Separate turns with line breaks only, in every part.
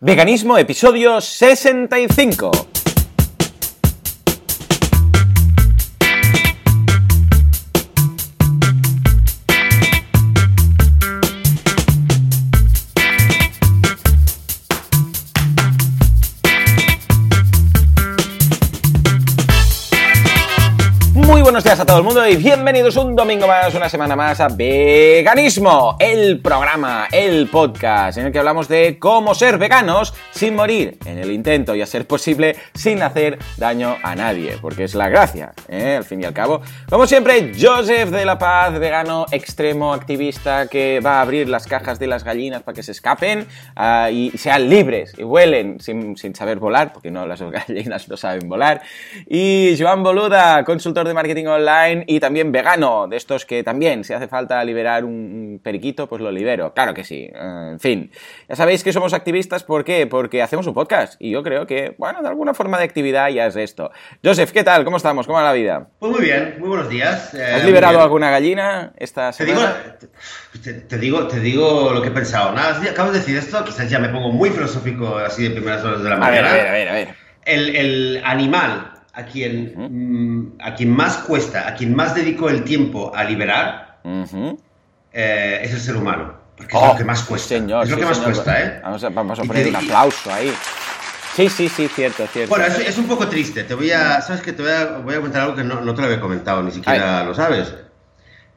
Veganismo, episodio 65. A todo el mundo y bienvenidos un domingo más, una semana más a Veganismo, el programa, el podcast en el que hablamos de cómo ser veganos sin morir en el intento y a ser posible sin hacer daño a nadie, porque es la gracia, ¿eh? al fin y al cabo. Como siempre, Joseph de la Paz, vegano extremo activista que va a abrir las cajas de las gallinas para que se escapen ah, y sean libres y vuelen sin, sin saber volar, porque no, las gallinas no saben volar. Y Joan Boluda, consultor de marketing y también vegano, de estos que también, si hace falta liberar un periquito, pues lo libero. Claro que sí. Eh, en fin, ya sabéis que somos activistas, ¿por qué? Porque hacemos un podcast y yo creo que, bueno, de alguna forma de actividad ya es esto. Joseph, ¿qué tal? ¿Cómo estamos? ¿Cómo va la vida?
Pues muy bien, muy buenos días.
Eh, ¿Has liberado alguna gallina esta
semana? Te digo, te, digo, te digo lo que he pensado. Nada, acabo de decir esto, quizás ya me pongo muy filosófico así de primeras horas de la mañana.
A ver, a ver, a ver.
El, el animal a quien, mm, a quien más cuesta, a quien más dedico el tiempo a liberar, eh, es el ser humano. Porque es lo oh, que más cuesta.
Señor,
es lo que más cuesta, ¿eh?
Vamos a, vamos a poner un aplauso ahí. Sí, sí, sí, cierto, cierto.
Bueno, es, un poco triste. Te voy a, ¿sabes que Te voy a, voy a comentar algo que no, no te lo había comentado, ni siquiera lo sabes.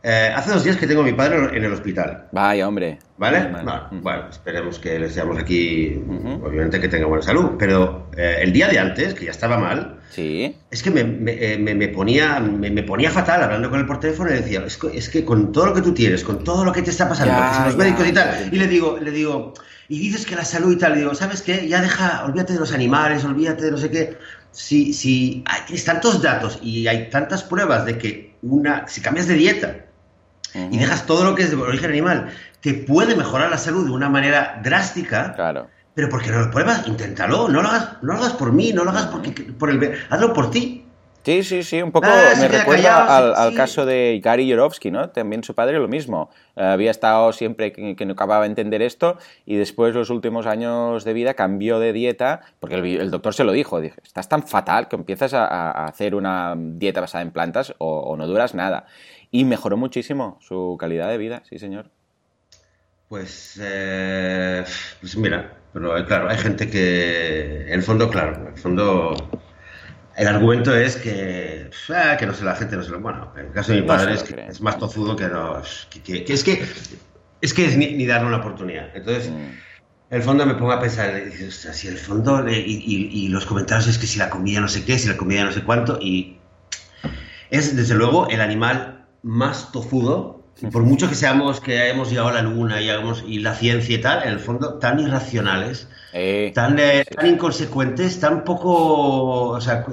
Eh, hace dos días que tengo a mi padre en el hospital.
Vaya, hombre.
¿Vale? Bueno, esperemos que les seamos aquí, obviamente que tenga buena salud, pero eh, el día de antes, que ya estaba mal,
¿Sí?
es que me, me, eh, me, ponía, me, ponía fatal hablando con él por teléfono y decía, es que, es que, con todo lo que tú tienes, con todo lo que te está pasando, los médicos y tal, y le digo, le digo, y dices que la salud y tal, le digo, ¿sabes qué? Ya deja, olvídate de los animales, olvídate de no sé qué. Si, si hay tantos datos y hay tantas pruebas de que una, si cambias de dieta, y dejas todo lo que es de origen animal, te puede mejorar la salud de una manera drástica.
Claro.
Pero porque no lo pruebas, inténtalo, no lo hagas, no lo hagas por mí, no lo hagas porque, por el, hazlo por ti.
Sí, sí, sí, un poco ah, me recuerda al, caso de Gary Yorovsky, ¿no? También su padre lo mismo. Eh, había estado siempre que, no acababa de entender esto y después los últimos años de vida cambió de dieta porque el, doctor se lo dijo, dije, estás tan fatal que empiezas a, hacer una dieta basada en plantas o no duras nada y mejoró muchísimo su calidad de vida, sí señor.
Pues, eh, pues mira, pero eh, claro, hay gente que, en el fondo, claro, en el fondo, el argumento es que, eh, que no sé, la gente no se lo, bueno, en el caso de mi padre es, que es más tozudo que, no, que, es que es que es ni, darle una oportunidad. Entonces, mm. el fondo me pongo a pensar, y si el fondo, y, y, los comentarios es que si la comida no sé qué, si la comida no sé cuánto, y es desde luego el animal más tozudo, por mucho que seamos, que hayamos llegado a la luna y, hagamos, y la ciencia y tal, en el fondo tan irracionales, eh, tan, eh, tan, inconsecuentes, tan poco, o sea,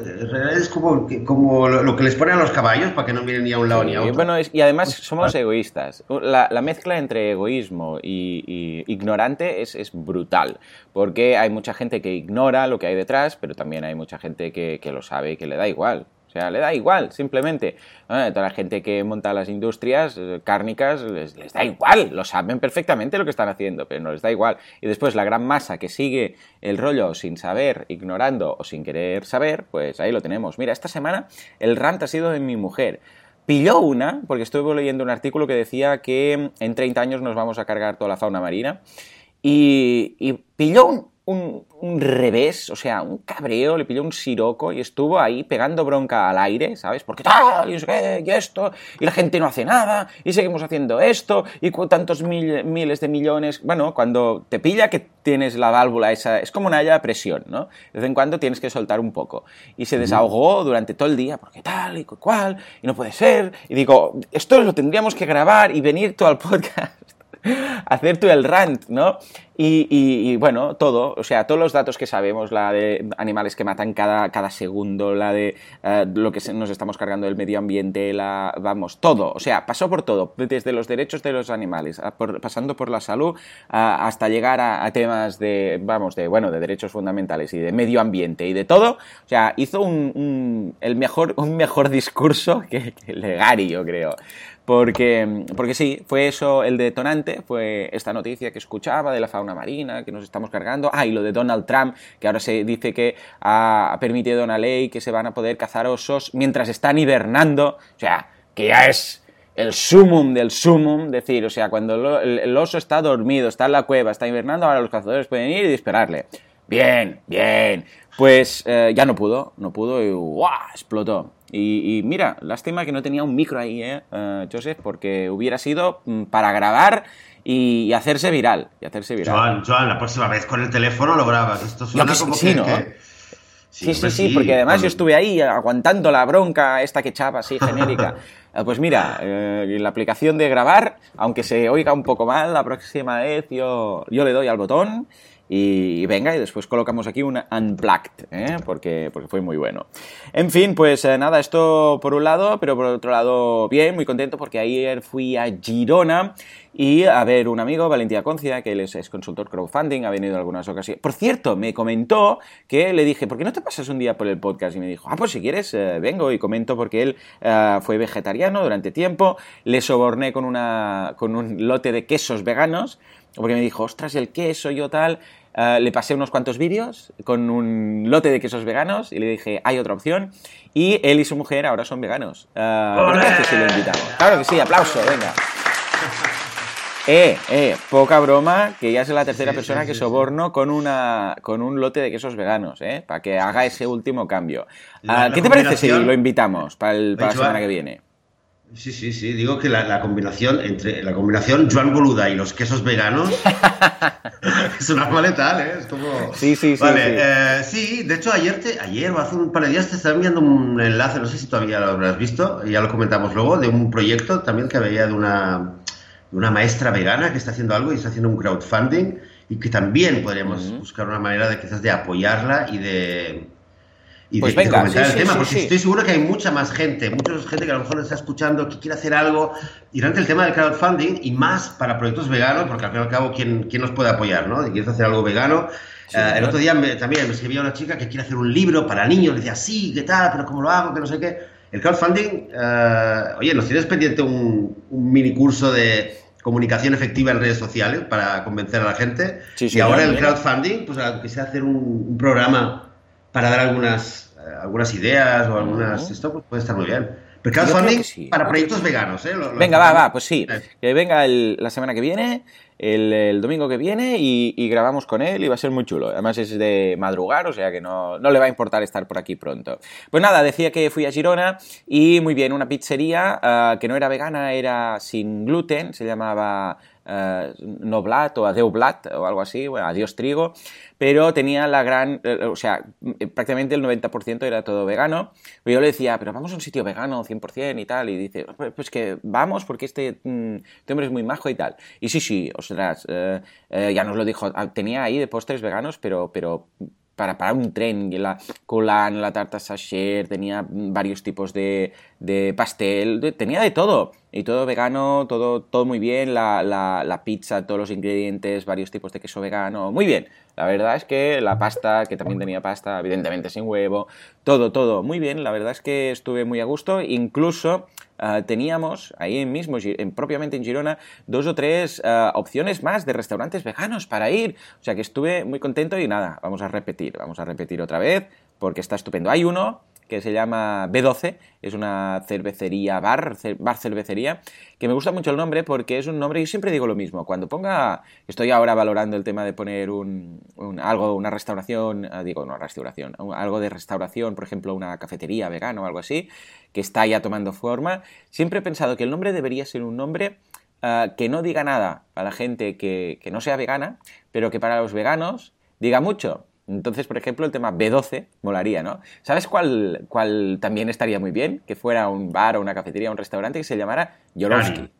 es como, como lo que les ponen a los caballos para que no miren ni a un lado ni a otro.
Bueno, y además somos egoístas. La, la mezcla entre egoísmo y, ignorante es, es, brutal, porque hay mucha gente que ignora lo que hay detrás, pero también hay mucha gente que, que lo sabe y que le da igual. Le da igual, simplemente. toda la gente que monta las industrias eh, cárnicas les, da igual, lo saben perfectamente lo que están haciendo, pero no les da igual. Y después la gran masa que sigue el rollo sin saber, ignorando o sin querer saber, pues ahí lo tenemos. Mira, esta semana el rant ha sido de mi mujer. Pilló una, porque estuve leyendo un artículo que decía que en 30 años nos vamos a cargar toda la fauna marina, y, y pilló un, un, revés, o sea, un cabreo, le pidió un siroco y estuvo ahí pegando bronca al aire, ¿sabes? Porque tal, y, esto, y la gente no hace nada, y seguimos haciendo esto, y tantos miles de millones. Bueno, cuando te pilla que tienes la válvula esa, es como una de presión, ¿no? De vez en cuando tienes que soltar un poco. Y se desahogó durante todo el día, porque tal y cual, y no puede ser. Y digo, esto lo tendríamos que grabar y venir todo al podcast hacer tú el rant, ¿no? Y, bueno, todo, o sea, todos los datos que sabemos, la de animales que matan cada, cada segundo, la de eh, lo que nos estamos cargando del medio ambiente, la, vamos, todo, o sea, pasó por todo, desde los derechos de los animales, pasando por la salud, hasta llegar a, temas de, vamos, de, bueno, de derechos fundamentales y de medio ambiente y de todo, o sea, hizo un, el mejor, un mejor discurso que, que Legari, yo creo. Porque, porque sí, fue eso el detonante, fue esta noticia que escuchaba de la fauna fauna marina que nos estamos cargando. Ah, y lo de Donald Trump, que ahora se dice que ha permitido una ley que se van a poder cazar osos mientras están hibernando. O sea, que ya es el sumum del sumum, decir, o sea, cuando el, oso está dormido, está en la cueva, está hibernando, ahora los cazadores pueden ir y dispararle. Bien, bien. Pues eh, ya no pudo, no pudo y ¡guau! explotó. Y, mira, lástima que no tenía un micro ahí, ¿eh, uh, Joseph? Porque hubiera sido mm, para grabar y, hacerse viral. Y hacerse viral.
Joan, Joan, la próxima vez con el teléfono lo grabas. Esto suena como
sí, ¿no? Sí, sí, sí, porque además yo estuve ahí aguantando la bronca esta que echaba así genérica. Eh, pues mira, eh, la aplicación de grabar, aunque se oiga un poco mal, la próxima vez yo, yo le doy al botón y venga, y después colocamos aquí un unplugged, ¿eh? porque, porque fue muy bueno. En fin, pues eh, nada, esto por un lado, pero por otro lado, bien, muy contento porque ayer fui a Girona y a ver un amigo, Valentía Concia, que él es, consultor crowdfunding, ha venido en algunas ocasiones. Por cierto, me comentó que le dije, ¿por qué no te pasas un día por el podcast? Y me dijo, ah, pues si quieres, eh, vengo y comento porque él fue vegetariano durante tiempo, le soborné con, una, con un lote de quesos veganos porque me dijo, ostras, el queso, yo tal. Eh, le pasé unos cuantos vídeos con un lote de quesos veganos y le dije, hay otra opción. Y él y su mujer ahora son veganos. Uh, ¿Qué si lo invitamos? Claro que sí, aplauso, venga. Eh, eh, poca broma, que ya es la tercera persona que soborno con una con un lote de quesos veganos, eh, para que haga ese último cambio. Ah, ¿Qué te parece si lo invitamos para, la semana que viene?
Sí, sí, sí. Digo que la, combinación entre la combinación Joan Boluda y los quesos veganos es una maleta, ¿eh? Es como.
Sí, sí, sí.
Vale, sí. Eh, sí de hecho, ayer, te, ayer o hace un par de días te estaba enviando un enlace, no sé si todavía lo habrás visto, ya lo comentamos luego, de un proyecto también que veía de una, de una maestra vegana que está haciendo algo y está haciendo un crowdfunding y que también podríamos buscar una manera de quizás de apoyarla y de y
pues venga, comentar
el tema, porque estoy seguro que hay mucha más gente, mucha gente que a lo mejor está escuchando, que quiere hacer algo, y durante el tema del crowdfunding, y más para proyectos veganos, porque al fin y al cabo, ¿quién, quién nos puede apoyar, no? Si quieres hacer algo vegano. Eh, el otro día también me escribía una chica que quiere hacer un libro para niños, le decía, sí, ¿qué tal? Pero ¿cómo lo hago? Que no sé qué. El crowdfunding, uh, oye, ¿nos tienes pendiente un, un mini curso de comunicación efectiva en redes sociales para convencer a la gente? y ahora el crowdfunding, pues sea hacer un, un programa para dar algunas, eh, algunas ideas o algunas... Esto pues, puede estar muy bien. Pero crowdfunding para proyectos veganos, ¿eh?
venga, va, va, pues sí. Que venga la semana que viene, el, domingo que viene y, grabamos con él y va a ser muy chulo. Además es de madrugar, o sea que no, no, le va a importar estar por aquí pronto. Pues nada, decía que fui a Girona y muy bien, una pizzería ah, que no era vegana, era sin gluten, se llamaba eh, Noblat o Adeublat o algo así, bueno, Adiós Trigo, pero tenía la gran, eh, o sea, eh, prácticamente el 90% era todo vegano. Yo le decía, pero vamos a un sitio vegano 100% y tal, y dice, pues, pues que vamos porque este, mm, este, hombre es muy majo y tal. Y sí, sí, ostras, ya nos lo dijo, ah, tenía ahí de postres veganos, pero, pero para, un tren, la colan, la tarta sacher, tenía varios tipos de, de pastel, tenía de todo. Y todo vegano, todo, todo muy bien, la, la, la, pizza, todos los ingredientes, varios tipos de queso vegano, muy bien. La verdad es que la pasta, que también tenía pasta, evidentemente sin huevo, todo, todo, muy bien. La verdad es que estuve muy a gusto, incluso Ah, teníamos ahí mismo, en, propiamente en Girona, dos o tres ah, opciones más de restaurantes veganos para ir. O sea que estuve muy contento y nada, vamos a repetir, vamos a repetir otra vez porque está estupendo. Hay uno que se llama B12, es una cervecería, bar, bar cervecería, que me gusta mucho el nombre porque es un nombre, yo siempre digo lo mismo, cuando ponga, estoy ahora valorando el tema de poner un, algo, una restauración, ah, digo, una restauración, algo de restauración, por ejemplo, una cafetería vegana o algo así, que está ya tomando forma, siempre he pensado que el nombre debería ser un nombre ah, que no diga nada a la gente que, que no sea vegana, pero que para los veganos diga mucho. Entonces, por ejemplo, el tema B12 molaría, ¿no? ¿Sabes cuál, cuál también estaría muy bien? Que fuera un bar o una cafetería o un restaurante que se llamara Yorovsky.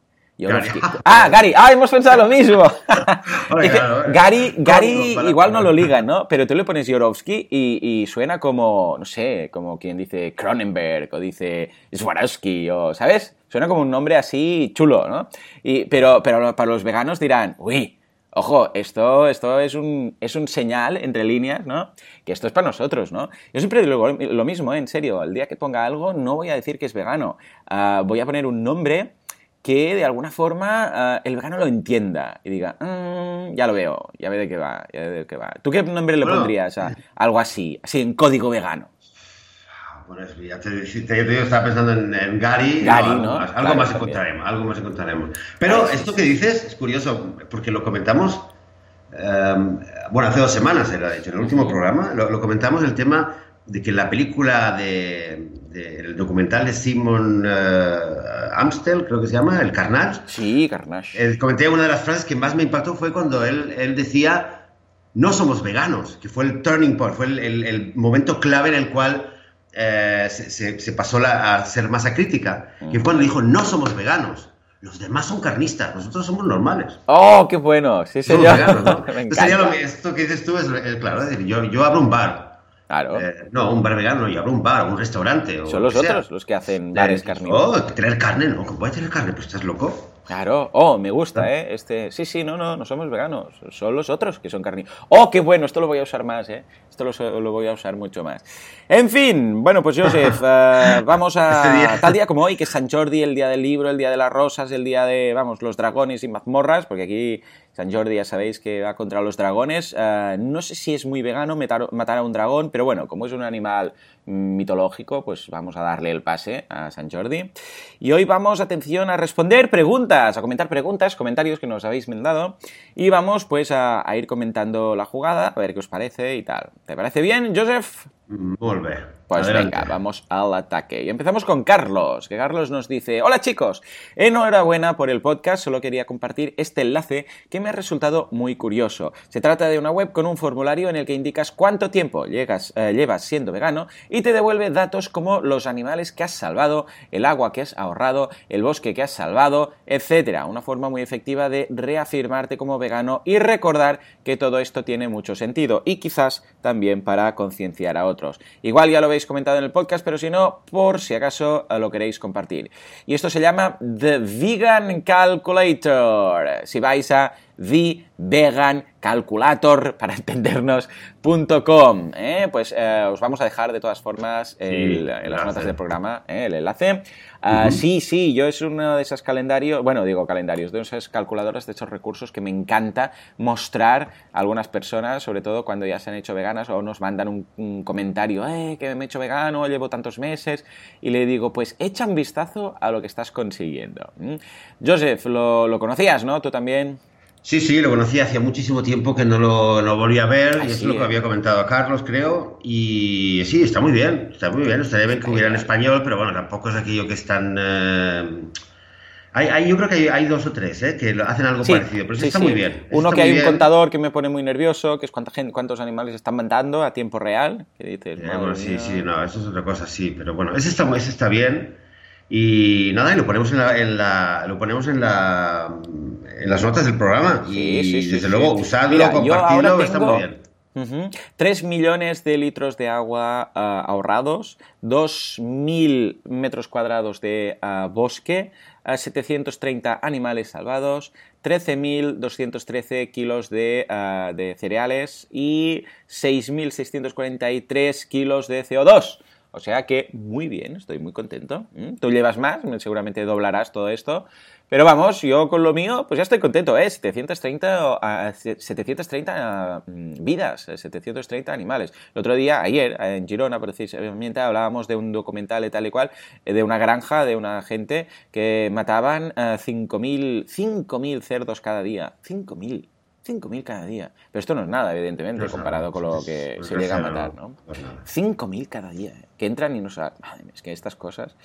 Ah, Gary. Ah, hemos pensado lo mismo. Gary, Gary igual no lo liga, ¿no? Pero tú le pones Yorovsky y, suena como, no sé, como quien dice Cronenberg o dice Swarovski o, ¿sabes? Suena como un nombre así chulo, ¿no? Y, pero, pero para los veganos dirán, uy, Ojo, esto, esto es, un, es un señal entre líneas, ¿no? Que esto es para nosotros, ¿no? Yo siempre digo lo mismo, ¿eh? en serio. El día que ponga algo, no voy a decir que es vegano. Ah, voy a poner un nombre que de alguna forma eh, el vegano lo entienda y diga, "Mm, ya lo veo, ya ve de qué va, ya ve de qué va. ¿Tú qué nombre le
Bueno.
pondrías a algo así, así en código vegano?
Bueno, es- ya te, te- digo, estaba pensando en, en Gary.
Gary,
algo
¿no?
más, algo
Claro,
más encontraremos, algo más encontraremos. Pero
sí,
esto
sí.
que dices es curioso, porque lo comentamos, eh, bueno, hace dos semanas era, de hecho, en el último programa, lo, lo comentamos el tema de que la película de, de- el documental de Simon eh, Amstel, creo que se llama, El Carnage,
Sí, Carnage.
eh, comenté una de las frases que más me impactó fue cuando él, él decía, no somos veganos, que fue el turning point, fue el, el- el momento clave en el cual eh, se, se- se pasó la- a ser masa crítica, que fue cuando dijo, no somos veganos, los demás son carnistas, nosotros somos normales.
Oh, qué bueno, sí
Somos
señor.
veganos, ¿no? Entonces lo mi- esto que dices tú es, es claro, es decir, yo, yo abro un bar,
Claro.
eh, no, un bar vegano, yo abro un bar, un restaurante. o
Son
lo
los
que sea.
otros los que hacen bares
Eh,
carnívoros.
Oh, tener carne, no, ¿cómo puede tener carne? Pues estás loco.
Claro, oh, me gusta, ¿eh? Este, sí, sí, no, no, no somos veganos, son los otros que son carnívoros. Oh, qué bueno, esto lo voy a usar más, ¿eh? Esto lo, lo voy a usar mucho más. En fin, bueno, pues Joseph, eh, vamos a
Este
tal día como hoy, que es San Jordi, el día del libro, el día de las rosas, el día de, vamos, los dragones y mazmorras, porque aquí San Jordi ya sabéis que va contra los dragones. Eh, no sé si es muy vegano matar a un dragón, pero bueno, como es un animal mitológico, pues vamos a darle el pase a San Jordi. Y hoy vamos, atención, a responder preguntas, a comentar preguntas, comentarios que nos habéis mandado. Y vamos pues a, ir comentando la jugada, a ver qué os parece y tal. ¿Te parece bien, Joseph?
Molt bé.
Pues
Adelante.
venga, vamos al ataque. Y empezamos con Carlos, que Carlos nos dice, hola chicos, enhorabuena por el podcast, solo quería compartir este enlace que me ha resultado muy curioso. Se trata de una web con un formulario en el que indicas cuánto tiempo llegas, eh, llevas siendo vegano y te devuelve datos como los animales que has salvado, el agua que has ahorrado, el bosque que has salvado, etcétera. Una forma muy efectiva de reafirmarte como vegano y recordar que todo esto tiene mucho sentido y quizás también para concienciar a otros. Igual ya lo habéis comentado en el podcast, pero si no, por si acaso eh, lo queréis compartir. Y esto se llama The Vegan Calculator. Si vais a The Vegan Calculator, para entendernos, .com, ¿eh? pues eh, os vamos a dejar de todas formas el-
Sí,
las notas del programa ¿eh? el enlace. Ah, Sí, sí, yo es uno de esos calendarios, bueno, digo calendarios, de esas calculadoras, de esos recursos que me encanta mostrar a algunas personas, sobre todo cuando ya se han hecho veganas o nos mandan un, un comentario, que me he hecho vegano, llevo tantos meses, y le digo, pues echa un vistazo a lo que estás consiguiendo. ¿Mm? Joseph, lo, lo conocías, ¿no? Tú también.
Sí, sí, lo conocí hacía muchísimo tiempo que no lo, no volví a ver, y es
sí,
lo que había comentado a Carlos, creo, y sí, está muy bien, está muy bien, estaría bien que hubiera en español, pero bueno, tampoco es aquello que es tan... eh, Hay, hay- yo creo que hay, hay dos o tres eh, que hacen algo
Sí,
parecido, pero sí,
sí,
está
sí.
muy bien. eso
Uno que hay un
bien.
contador que me pone muy nervioso, que es cuánta gente, cuántos animales están matando a tiempo real. Que dices,
Eh, bueno, sí, sí, no, eso es otra cosa, sí, pero bueno, ese está, ese está bien. Y nada, y lo ponemos en la, en la- lo ponemos en la en las notas del programa.
Sí,
y
sí, sí,
desde
sí.
luego, usadlo,
Mira,
compartidlo,
ahora
está
tengo-
muy bien.
Ujú. 3 millones de litros de agua ah, ahorrados, 2.000 metros cuadrados de ah, bosque, ah, 730 animales salvados, 13.213 kilos de, ah, de cereales y 6.643 kilos de CO2. O sea que muy bien, estoy muy contento. ¿Mm? Tú llevas más, seguramente doblarás todo esto. Pero vamos, yo con lo mío, pues ya estoy contento, ¿eh? 730, o, ah, 730 mm, vidas, eh, 730 animales. El otro día, ayer, eh, en Girona, precisamente, hablábamos de un documental y tal y cual, eh, de una granja, de una gente que mataban eh, 5.000 5.000 cerdos cada día. 5.000. 5.000 cada día. Pero esto no es nada, evidentemente,
No
comparado
nada,
con lo que se llega a matar, ¿no?
nada.
5.000 cada día, ¿eh? que entran y no saben. Madre mía, es que estas cosas.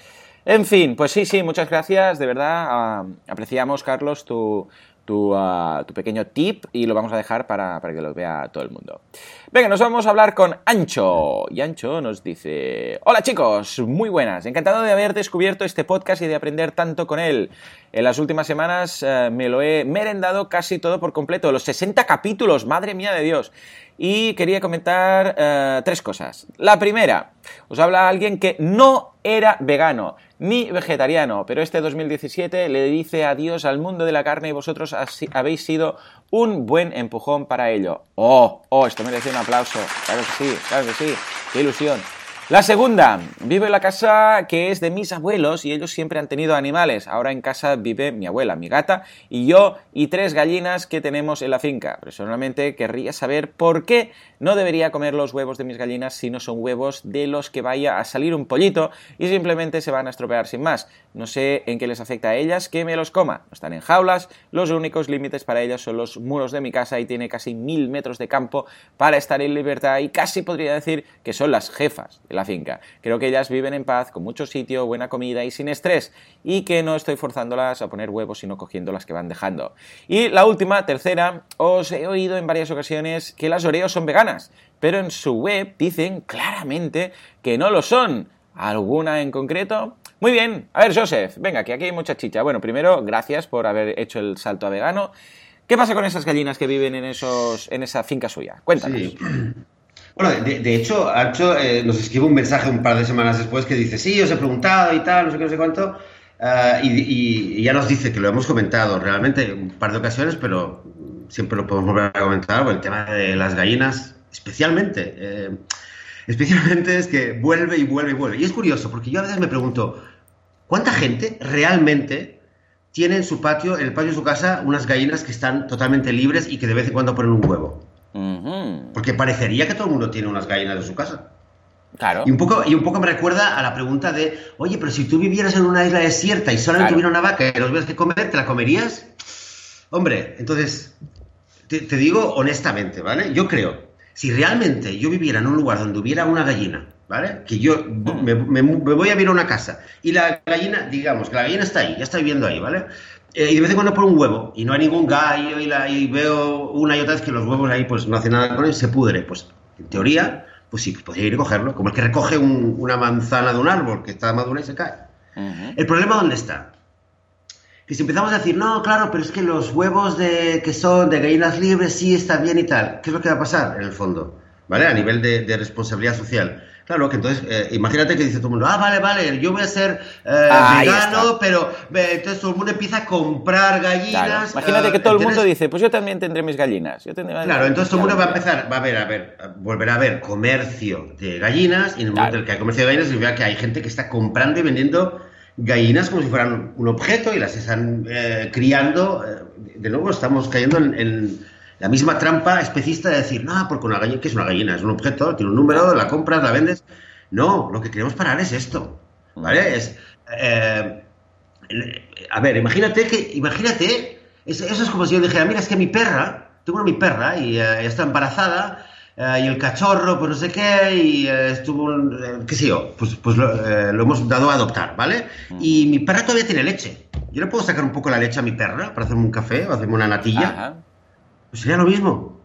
En fin, pues sí, sí, muchas gracias, de verdad. ah, apreciamos, Carlos, tu, tu, ah, tu pequeño tip y lo vamos a dejar para, para que lo vea todo el mundo. Venga, nos vamos a hablar con Ancho. Y Ancho nos dice: Hola chicos, muy buenas. Encantado de haber descubierto este podcast y de aprender tanto con él. En las últimas semanas eh, me lo he merendado casi todo por completo. Los 60 capítulos, madre mía de Dios. Y quería comentar eh, tres cosas. La primera, os habla alguien que no era vegano ni vegetariano, pero este 2017 le dice adiós al mundo de la carne y vosotros habéis sido un buen empujón para ello. Oh, oh, esto merece un aplauso. Claro que sí, claro que sí. Qué ilusión. La segunda, vivo en la casa que es de mis abuelos y ellos siempre han tenido animales. Ahora en casa vive mi abuela, mi gata y yo y tres gallinas que tenemos en la finca. Personalmente querría saber por qué no debería comer los huevos de mis gallinas si no son huevos de los que vaya a salir un pollito y simplemente se van a estropear sin más. No sé en qué les afecta a ellas que me los coma. No están en jaulas, los únicos límites para ellas son los muros de mi casa y tiene casi mil metros de campo para estar en libertad y casi podría decir que son las jefas de la finca. Creo que ellas viven en paz, con mucho sitio, buena comida y sin estrés, y que no estoy forzándolas a poner huevos, sino cogiendo las que van dejando. Y la última, tercera, os he oído en varias ocasiones que las Oreos son veganas, pero en su web dicen claramente que no lo son. ¿Alguna en concreto? Muy bien, a ver, Joseph, venga, que aquí hay mucha chicha. Bueno, primero, gracias por haber hecho el salto a vegano. ¿Qué pasa con esas gallinas que viven en, esos, en esa finca suya? Cuéntanos.
Bueno, de, hecho, Archo eh, nos escribe un mensaje un par de semanas después que dice, sí, os he preguntado y tal, no sé qué, no sé cuánto, eh, y, ya nos dice que lo hemos comentado realmente un par de ocasiones, pero siempre lo podemos volver a comentar, el tema de las gallinas, especialmente. Eh, especialmente es que vuelve y vuelve y vuelve. Y es curioso, porque yo a veces me pregunto, ¿cuánta gente realmente tiene en su patio, en el patio de su casa, unas gallinas que están totalmente libres y que de vez en cuando ponen un huevo? Porque parecería que todo el mundo tiene unas gallinas en su casa.
Claro.
Y un, poco, y un poco me recuerda a la pregunta de, oye, pero si tú vivieras en una isla desierta y solamente tuviera una vaca y no tuvieras que comer, ¿te la comerías? Hombre, entonces, te, digo honestamente, ¿vale? Yo creo, si realmente yo viviera en un lugar donde hubiera una gallina, ¿vale? Que yo mm. me, me, voy a vivir a una casa y la gallina, digamos, que la gallina está ahí, ya está viviendo ahí, ¿vale? Eh, y de vez en cuando por un huevo y no hay ningún gallo y, la, y, veo una y otra vez que los huevos ahí pues no hacen nada con él, se pudre. Pues en teoría, pues sí, podría ir a cogerlo, como el que recoge una manzana de un árbol que está madura y se cae. ¿El problema dónde está? Que si empezamos a decir, no, claro, pero es que los huevos de, que son de gallinas libres sí están bien y tal, ¿qué es lo que va a pasar en el fondo? ¿Vale? A nivel de, de responsabilidad social Claro, que entonces, eh, imagínate que dice todo el mundo, ah, vale, vale, yo voy a ser eh, vegano, pero entonces todo el mundo empieza a comprar gallinas.
Imagínate que todo el mundo dice, pues yo también tendré mis gallinas.
claro, entonces todo el mundo va a empezar, va a ver, a ver, volverá a haber comercio de gallinas, y en el momento en el que hay comercio de gallinas, significa que hay gente que está comprando y vendiendo gallinas como si fueran un objeto y las están eh, criando. De nuevo, estamos cayendo en la misma trampa especista de decir, no, porque una gallina, ¿qué es una gallina? Es un objeto, tiene un número, la compras, la vendes. No, lo que queremos parar es esto, ¿vale? Es, eh, a ver, imagínate que, imagínate, eso es como si yo dijera, mira, es que mi perra, tengo una mi perra y eh, está embarazada eh, y el cachorro, pues no sé qué, y estuvo, qué sé yo, pues, pues lo, hemos dado a adoptar, ¿vale? Y mi perra todavía tiene leche. Yo le puedo sacar un poco la leche a mi perra para hacerme un café o hacerme una natilla. Pues sería lo mismo.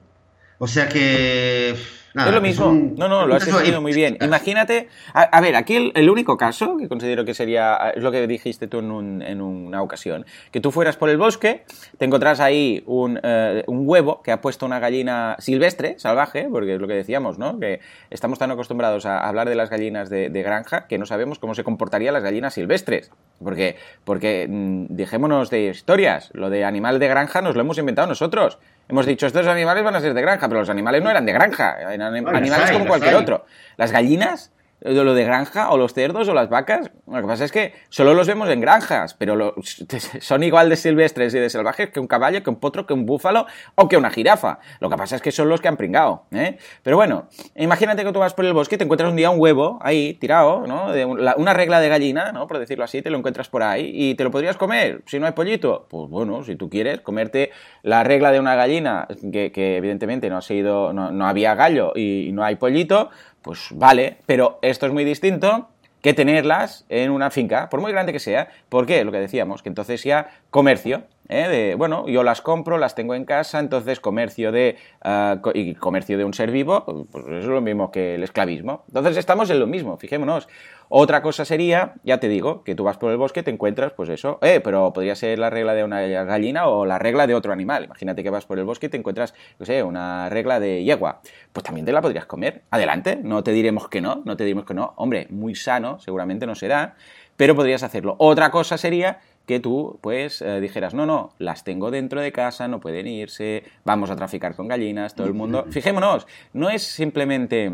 O sea que.
Es lo mismo. no, no, lo has entendido muy bien. Imagínate. A, ver, aquí el, único caso que considero que sería. Es lo que dijiste tú en, en una ocasión. Que tú fueras por el bosque, te encontrás ahí un, eh, un, huevo que ha puesto una gallina silvestre, salvaje, porque es lo que decíamos, ¿no? Que estamos tan acostumbrados a hablar de las gallinas de, granja que no sabemos cómo se comportarían las gallinas silvestres. Porque, porque mm, dejémonos de historias. Lo de animal de granja nos lo hemos inventado nosotros. Hemos dicho, estos animales van a ser de granja, pero los animales no eran de granja, eran animales como cualquier otro. Las gallinas lo de granja o los cerdos o las vacas, lo que pasa es que solo los vemos en granjas, pero son igual de silvestres y de salvajes que un caballo, que un potro, que un búfalo o que una jirafa. Lo que pasa es que son los que han pringado. ¿eh? Pero bueno, imagínate que tú vas por el bosque y te encuentras un día un huevo ahí tirado, ¿no? Una regla de gallina, ¿no? Por decirlo así, te lo encuentras por ahí y te lo podrías comer si no hay pollito. Pues bueno, si tú quieres comerte la regla de una gallina que, evidentemente no ha sido, no, había gallo y no hay pollito, pues vale, pero esto es muy distinto que tenerlas en una finca, por muy grande que sea. ¿Por qué? Lo que decíamos, que entonces ya comercio, ¿eh? de, bueno, yo las compro, las tengo en casa, entonces comercio de, ah, y comercio de un ser vivo, pues es lo mismo que el esclavismo. Entonces estamos en lo mismo, fijémonos. Otra cosa sería, ya te digo, que tú vas por el bosque, te encuentras, pues eso, eh, pero podría ser la regla de una gallina o la regla de otro animal. Imagínate que vas por el bosque y te encuentras, no sé, una regla de yegua. Pues también te la podrías comer. Adelante, no te diremos que no, no te diremos que no. Hombre, muy sano, seguramente no será, pero podrías hacerlo. Otra cosa sería que tú pues eh, dijeras, no, no, las tengo dentro de casa, no pueden irse, vamos a traficar con gallinas, todo el mundo. Fijémonos, no es simplemente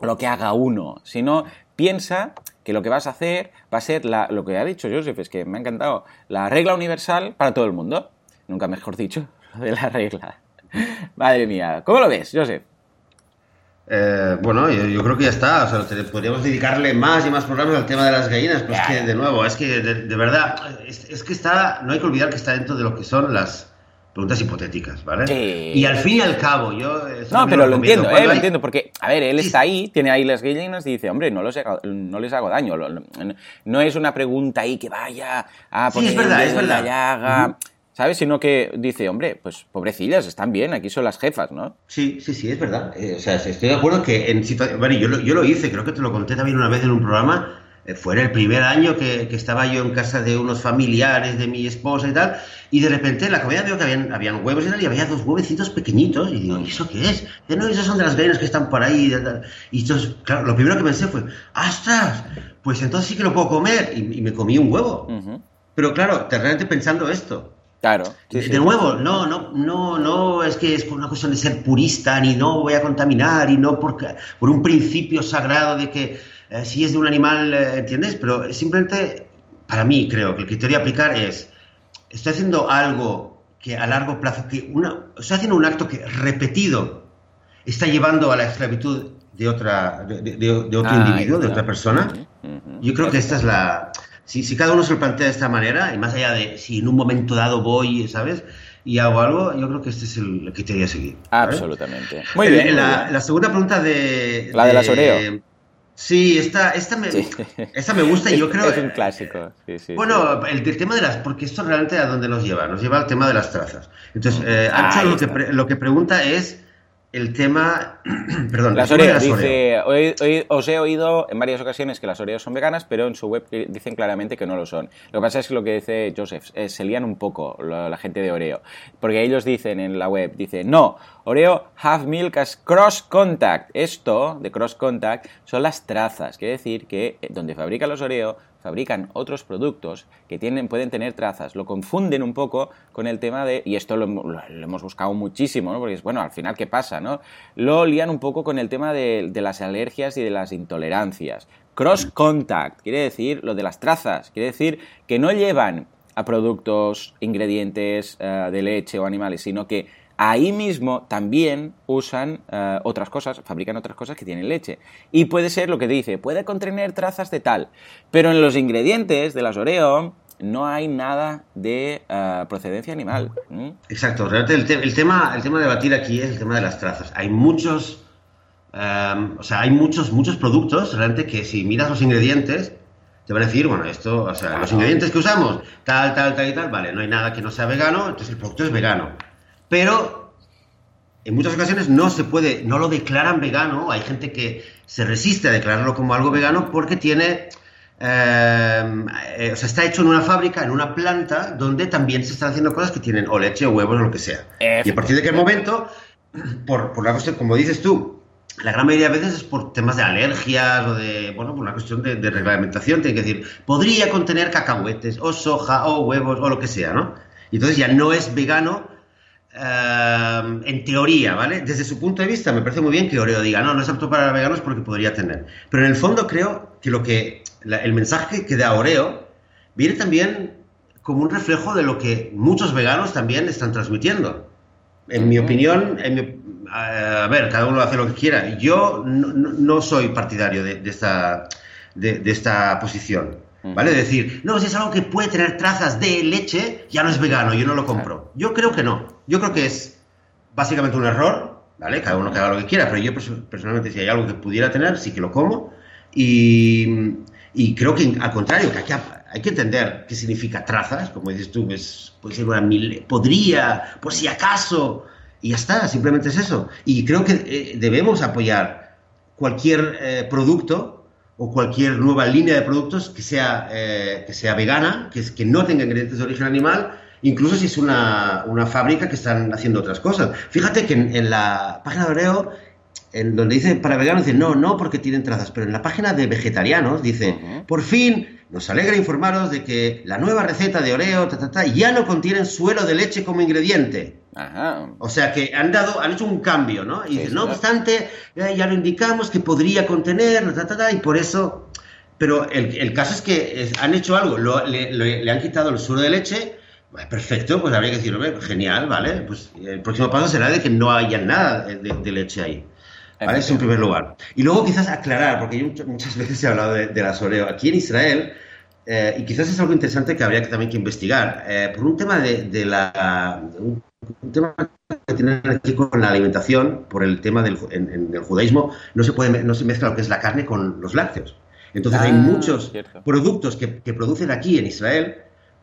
lo que haga uno, sino piensa que lo que vas a hacer va a ser la, lo que ha dicho Joseph, es que me ha encantado, la regla universal para todo el mundo. Nunca mejor dicho, lo de la regla. Madre mía, ¿cómo lo ves, Joseph?
Eh, bueno, yo, creo que ya está. O sea, podríamos dedicarle más y más programas al tema de las gallinas, pero es que, de nuevo, es que de, verdad, es, que está, no hay que olvidar que está dentro de lo que son las preguntas hipotéticas, ¿vale? Y al fin y al cabo, yo...
No, pero lo entiendo, eh, lo entiendo, porque, a ver, él está ahí, tiene ahí las gallinas y dice, hombre, no, los no les hago daño. No es una pregunta ahí que vaya a
poner sí, es verdad, es verdad.
llaga. ¿sabes? Sino que dice, hombre, pues pobrecillas, están bien, aquí son las jefas, ¿no?
Sí, sí, sí, es verdad. Eh, o sea, estoy de acuerdo que en situaciones... Bueno, yo lo, yo lo hice, creo que te lo conté también una vez en un programa, eh, fue el primer año que, que, estaba yo en casa de unos familiares de mi esposa y tal, y de repente en la comida veo que habían, habían huevos y tal, y había dos huevecitos pequeñitos, y digo, ¿y eso qué es? Y no, esos son de las gallinas que están por ahí, y entonces, claro, lo primero que pensé fue, ¡astras! Pues entonces sí que lo puedo comer, y, me comí un huevo. Pero claro, realmente pensando esto,
Claro.
de, nuevo, no, no, no, no es que es por una cuestión de ser purista, ni no voy a contaminar, y no por, por un principio sagrado de que eh, si es de un animal, eh, ¿entiendes? Pero simplemente, para mí, creo que el criterio a aplicar es, estoy haciendo algo que a largo plazo, que una, estoy haciendo un acto que repetido está llevando a la esclavitud de, otra, de, otro ah, individuo, de otra persona. Yo creo que esta es la si, cada uno se lo plantea de esta manera, y más allá de si en un momento dado voy, ¿sabes? Y hago algo, yo creo que este es el criterio a seguir.
Absolutamente.
Muy bien. La, segunda pregunta de...
La de, las Oreo.
Sí, esta, esta, me, esta me gusta y yo creo...
Es un clásico.
bueno, el, tema de las... Porque esto realmente a dónde nos lleva. Nos lleva al tema de las trazas. Entonces, eh, ah, lo, que lo que pregunta es el tema. Perdón,
las Oreos. Dice, os he oído en varias ocasiones que las Oreos son veganas, pero en su web dicen claramente que no lo son. Lo que pasa es que lo que dice Joseph, eh, se lían un poco la, gente de Oreo. Porque ellos dicen en la web, dice, no, Oreo have milk as cross contact. Esto de cross contact son las trazas. Quiere decir que eh, donde fabrican los Oreo fabrican otros productos que tienen, pueden tener trazas. Lo confunden un poco con el tema de, y esto lo, hemos buscado muchísimo, ¿no? porque es, bueno, al final, ¿qué pasa? No? Lo lían un poco con el tema de, las alergias y de las intolerancias. Cross contact, quiere decir lo de las trazas, quiere decir que no llevan a productos, ingredientes eh, de leche o animales, sino que ahí mismo también usan eh, otras cosas, fabrican otras cosas que tienen leche. Y puede ser lo que dice, puede contener trazas de tal, pero en los ingredientes de las Oreo no hay nada de eh, procedencia animal.
Exacto, realmente el, tema, el tema de debatir aquí es el tema de las trazas. Hay muchos, em, o sea, hay muchos, muchos productos realmente que si miras los ingredientes, te van a decir, bueno, esto, o sea, los ingredientes que usamos, tal, tal, tal y tal, vale, no hay nada que no sea vegano, entonces el producto es vegano pero en muchas ocasiones no se puede, no lo declaran vegano, hay gente que se resiste a declararlo como algo vegano porque tiene, eh, eh, o sea, está hecho en una fábrica, en una planta, donde también se están haciendo cosas que tienen o leche o huevos o lo que sea. Y a partir de aquel momento, por, por la cuestión, como dices tú, la gran mayoría de veces es por temas de alergias o de, bueno, por una cuestión de, de reglamentación, tiene que decir, podría contener cacahuetes o soja o huevos o lo que sea, ¿no? Y entonces ya no es vegano Em, en teoría, ¿vale? Desde su punto de vista me parece muy bien que Oreo diga, no, no es apto para veganos porque podría tener. Pero en el fondo creo que lo que el mensaje que da Oreo viene también como un reflejo de lo que muchos veganos también están transmitiendo. En mi opinión, a ver, cada uno hace lo que quiera. Yo no, soy partidario de, esta, de esta posición. ¿Vale? Decir, no, si es algo que puede tener trazas de leche, ya no es vegano, yo no lo compro. Yo creo que no. Yo creo que es básicamente un error, ¿vale? Cada uno que haga lo que quiera, pero yo personalmente si hay algo que pudiera tener, sí que lo como. Y, y creo que al contrario, que hay que, hay que entender qué significa trazas, como dices tú, es, puede ser una mil, podría, por si acaso, y ya está, simplemente es eso. Y creo que eh, debemos apoyar cualquier eh, producto o cualquier nueva línea de productos que sea, eh, que sea vegana, que, que no tenga ingredientes de origen animal, incluso si es una, una fábrica que están haciendo otras cosas. Fíjate que en, la página de Oreo en donde dice para veganos, dice no, no porque tienen trazas, pero en la página de vegetarianos dice, por fin nos alegra informaros de que la nueva receta de Oreo ya no contiene suelo de leche como ingrediente. O sea que han dado, han hecho un cambio, ¿no? Y no obstante, ya lo indicamos que podría contener, y por eso. Pero el, caso es que han hecho algo, le, han quitado el suelo de leche. Perfecto, pues habría que decirlo, genial, ¿vale? Pues el próximo paso será de que no haya nada de leche ahí. ¿Vale? Eso en primer lugar. Y luego quizás aclarar, porque yo muchas veces he hablado de, de la Oreo. Aquí en Israel, eh, y quizás es algo interesante que habría que, también que investigar, eh, por un tema de, la... Un, tema que tiene aquí con la alimentación, por el tema del en, el judaísmo, no se, puede, no se mezcla lo que es la carne con los lácteos. Entonces hay ah, muchos productos que, que producen aquí en Israel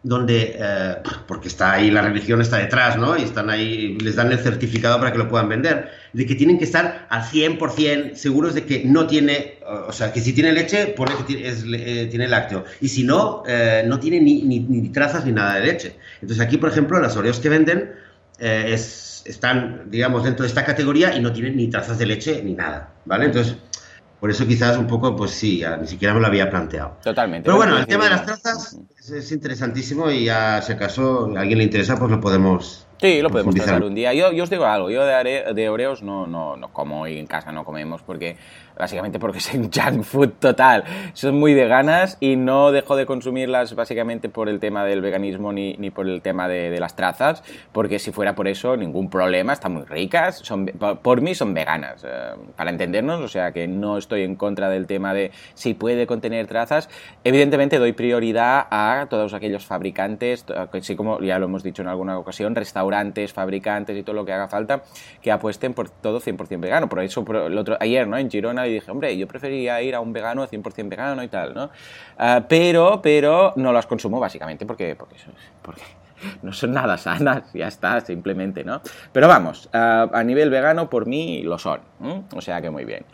donde, eh, porque está ahí, la religión está detrás, ¿no? Y están ahí, les dan el certificado para que lo puedan vender, de que tienen que estar al 100% seguros de que no tiene, o sea, que si tiene leche, pone que eh, tiene, lácteo, y si no, eh, no tiene ni, ni, trazas ni nada de leche. Entonces aquí, por ejemplo, las Oreos que venden es, están, digamos, dentro de esta categoría y no tienen ni trazas de leche ni nada, ¿vale? Entonces por eso quizás un poco, pues sí, ni siquiera me lo había planteado.
Totalmente.
Pero bueno, el tema de las trazas es, interesantísimo y ya si acaso a alguien le interesa, pues lo podemos
Sí, lo podemos tratar un día. Yo, os digo algo, yo de, de Oreos no, no, no como y en casa no comemos porque básicamente porque es un junk food total. Son muy veganas y no dejo de consumirlas básicamente por el tema del veganismo ni, ni por el tema de, las trazas, porque si fuera por eso, ningún problema, están muy ricas, son, por mí son veganas, eh, para entendernos, o sea que no estoy en contra del tema de si puede contener trazas. Evidentemente doy prioridad a todos aquellos fabricantes, así como ya lo hemos dicho en alguna ocasión, restaurantes fabricantes y todo lo que haga falta, que apuesten por todo 100% vegano. Por eso, el otro, ayer, ¿no? En Girona y dije, hombre, yo preferiría ir a un vegano 100% vegano y tal, ¿no? Ah, pero, pero no las consumo básicamente porque, porque, porque no son nada sanas, ya está, simplemente, ¿no? Pero vamos, a nivel vegano por mí lo son, o sea que muy bien.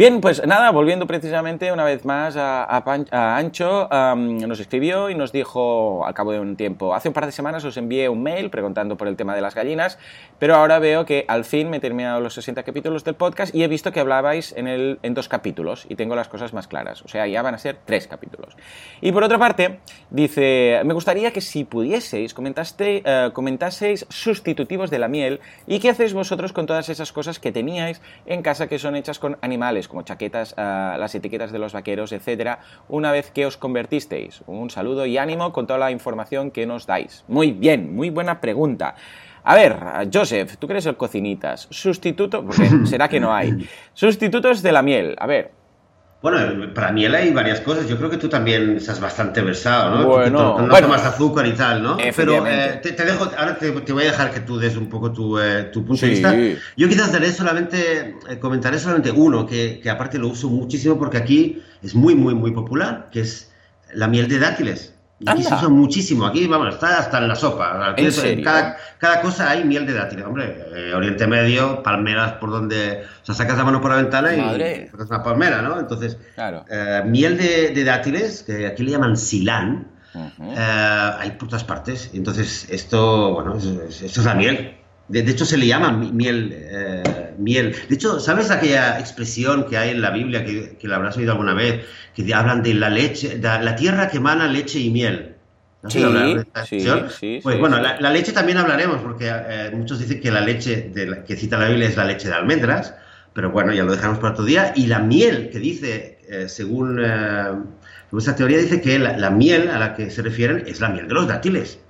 Bien, pues nada, volviendo precisamente una vez más a, Ancho, nos escribió y nos dijo al cabo de un tiempo, hace un par de semanas os envié un mail preguntando por el tema de las gallinas, pero ahora veo que al fin me he terminado los 60 capítulos del podcast y he visto que hablabais en, el, dos capítulos y tengo las cosas más claras, o sea, ya van a ser tres capítulos. Y por otra parte, dice, me gustaría que si pudieseis comentaste, eh, comentaseis sustitutivos de la miel y qué hacéis vosotros con todas esas cosas que teníais en casa que son hechas con animales como chaquetas, ah, las etiquetas de los vaqueros, etcétera, una vez que os convertisteis. Un saludo y ánimo con toda la información que nos dais. Muy bien, muy buena pregunta. A ver, Joseph, tú que eres el cocinitas, sustituto, porque será que no hay. Sustitutos de la miel. A ver,
bueno, para miel hay varias cosas. Yo creo que tú también estás bastante versado, ¿no?
Bueno,
no tomas azúcar y tal, ¿no? Pero eh, te, dejo, ahora te, voy a dejar que tú des un poco tu, eh, tu punto de vista. Yo quizás daré solamente, eh, comentaré solamente uno, que, que aparte lo uso muchísimo porque aquí es muy, muy, muy popular, que es la miel de dátiles. Aquí se usa muchísimo, aquí vamos, está hasta en la sopa. ¿En cada, cada, cosa hay miel de dátiles. Hombre, eh, Oriente Medio, palmeras por donde. O sea, sacas la mano por la ventana y es una palmera, ¿no? Entonces, eh, miel de, de, dátiles, que aquí le llaman silán, eh, hay por todas partes. Entonces, esto, bueno, esto es la miel. De, hecho, se le llama miel, eh, miel. De hecho, ¿sabes aquella expresión que hay en la Biblia, que, que la habrás oído alguna vez, que hablan de la leche, de la tierra que emana leche y miel?
sí, sí, sí,
Pues bueno, la, leche también hablaremos, porque eh, muchos dicen que la leche de que cita la Biblia es la leche de almendras, pero bueno, ya lo dejamos para otro día. Y la miel, que dice, eh, según, esta teoría, dice que la, la miel a la que se refieren es la miel de los dátiles.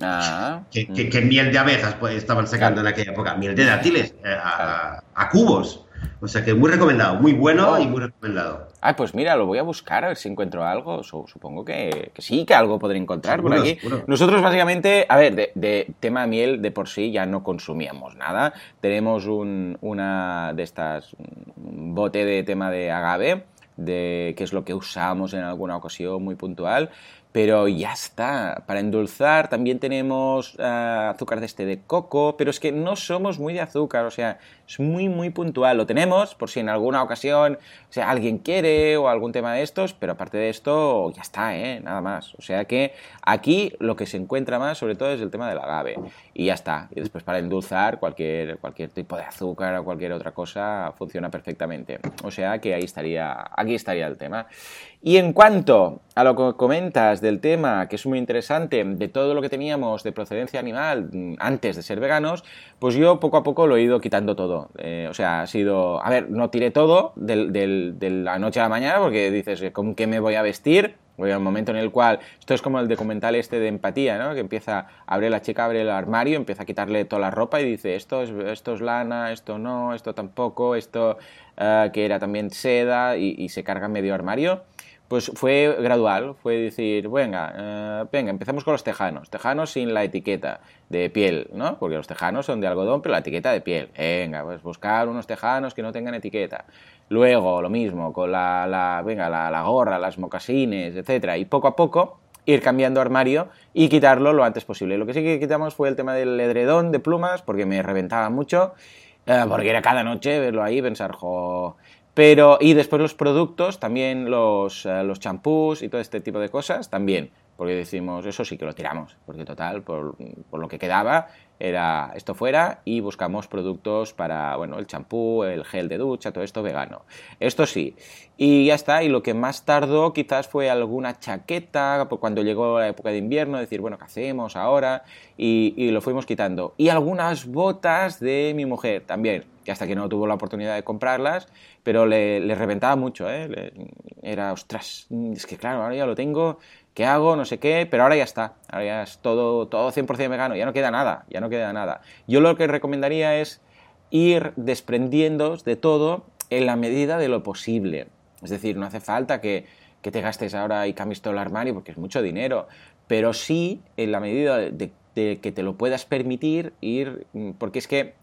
Ah,
que, mm. miel de abejas pues, estaban sacando en aquella época, miel de dátiles eh, a, cubos. O sea que muy recomendado, muy bueno y muy recomendado.
Ah, pues mira, lo voy a buscar a ver si encuentro algo. supongo que, sí, que algo podré encontrar por aquí. Nosotros básicamente, a ver, de, tema miel de por sí ya no consumíamos nada. Tenemos un, una de estas, un bote de tema de agave, de, que es lo que usamos en alguna ocasión muy puntual pero ya está. Para endulzar también tenemos uh, azúcar de este de coco, pero es que no somos muy de azúcar, o sea, es muy, muy puntual. Lo tenemos por si en alguna ocasión, o sea, alguien quiere o algún tema de estos, pero aparte de esto, ya está, ¿eh? Nada más. O sea que aquí lo que se encuentra más, sobre todo, es el tema del agave. Y ya está. Y después para endulzar, cualquier, cualquier tipo de azúcar o cualquier otra cosa funciona perfectamente. O sea que ahí estaría, aquí estaría el tema. Y en cuanto a lo que comentas del tema, que es muy interesante, de todo lo que teníamos de procedencia animal mm, antes de ser veganos, pues yo poco a poco lo he ido quitando todo. Eh, o sea, ha sido, a ver, no tiré todo de la noche a la mañana porque dices, ¿con qué me voy a vestir? Voy a un momento en el cual, esto es como el documental este de empatía, ¿no? Que empieza, abre la chica, abre el armario, empieza a quitarle toda la ropa y dice, esto es, esto es lana, esto no, esto tampoco, esto uh, que era también seda y, y se carga medio armario pues fue gradual, fue decir, venga, eh, venga, empecemos con los tejanos, tejanos sin la etiqueta de piel, ¿no? Porque los tejanos son de algodón, pero la etiqueta de piel. Venga, pues buscar unos tejanos que no tengan etiqueta. Luego, lo mismo, con la, venga, la, la, gorra, las mocasines, etcétera, y poco a poco ir cambiando armario y quitarlo lo antes posible. Lo que sí que quitamos fue el tema del edredón de plumas, porque me reventaba mucho, eh, porque era cada noche verlo ahí y pensar, jo pero, y después los productos, también los, eh, los champús y todo este tipo de cosas, también. Porque decimos, eso sí que lo tiramos, porque total, por, por lo que quedaba, era esto fuera y buscamos productos para, bueno, el champú, el gel de ducha, todo esto vegano. Esto sí. Y ya está, y lo que más tardó quizás fue alguna chaqueta, cuando llegó la época de invierno, decir, bueno, ¿qué hacemos ahora? Y, lo fuimos quitando. Y algunas botas de mi mujer también, que hasta que no tuvo la oportunidad de comprarlas, pero le, le reventaba mucho, ¿eh? era, ostras, es que claro, ahora ya lo tengo, ¿qué hago? No sé qué, pero ahora ya está, ahora ya es todo, todo 100% vegano, ya no queda nada, ya no queda nada. Yo lo que recomendaría es ir desprendiendo de todo en la medida de lo posible. Es decir, no hace falta que, que te gastes ahora y cambies todo el armario porque es mucho dinero, pero sí en la medida de, que te lo puedas permitir ir, porque es que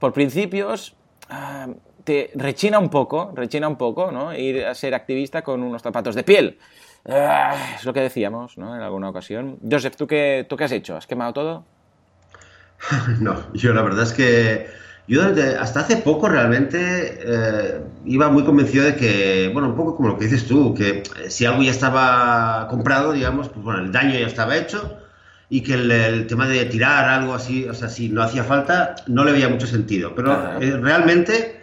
por principios uh, te rechina un poco, rechina un poco, ¿no? Ir a ser activista con unos zapatos de piel. Ah, es lo que decíamos, ¿no? En alguna ocasión. Joseph, ¿tú qué, ¿tú qué has hecho? ¿Has quemado todo?
No, yo la verdad es que yo hasta hace poco realmente eh, iba muy convencido de que, bueno, un poco como lo que dices tú, que si algo ya estaba comprado, digamos, pues bueno, el daño ya estaba hecho y que el, tema de tirar algo así, o sea, si no hacía falta, no le veía mucho sentido. Pero eh, realmente,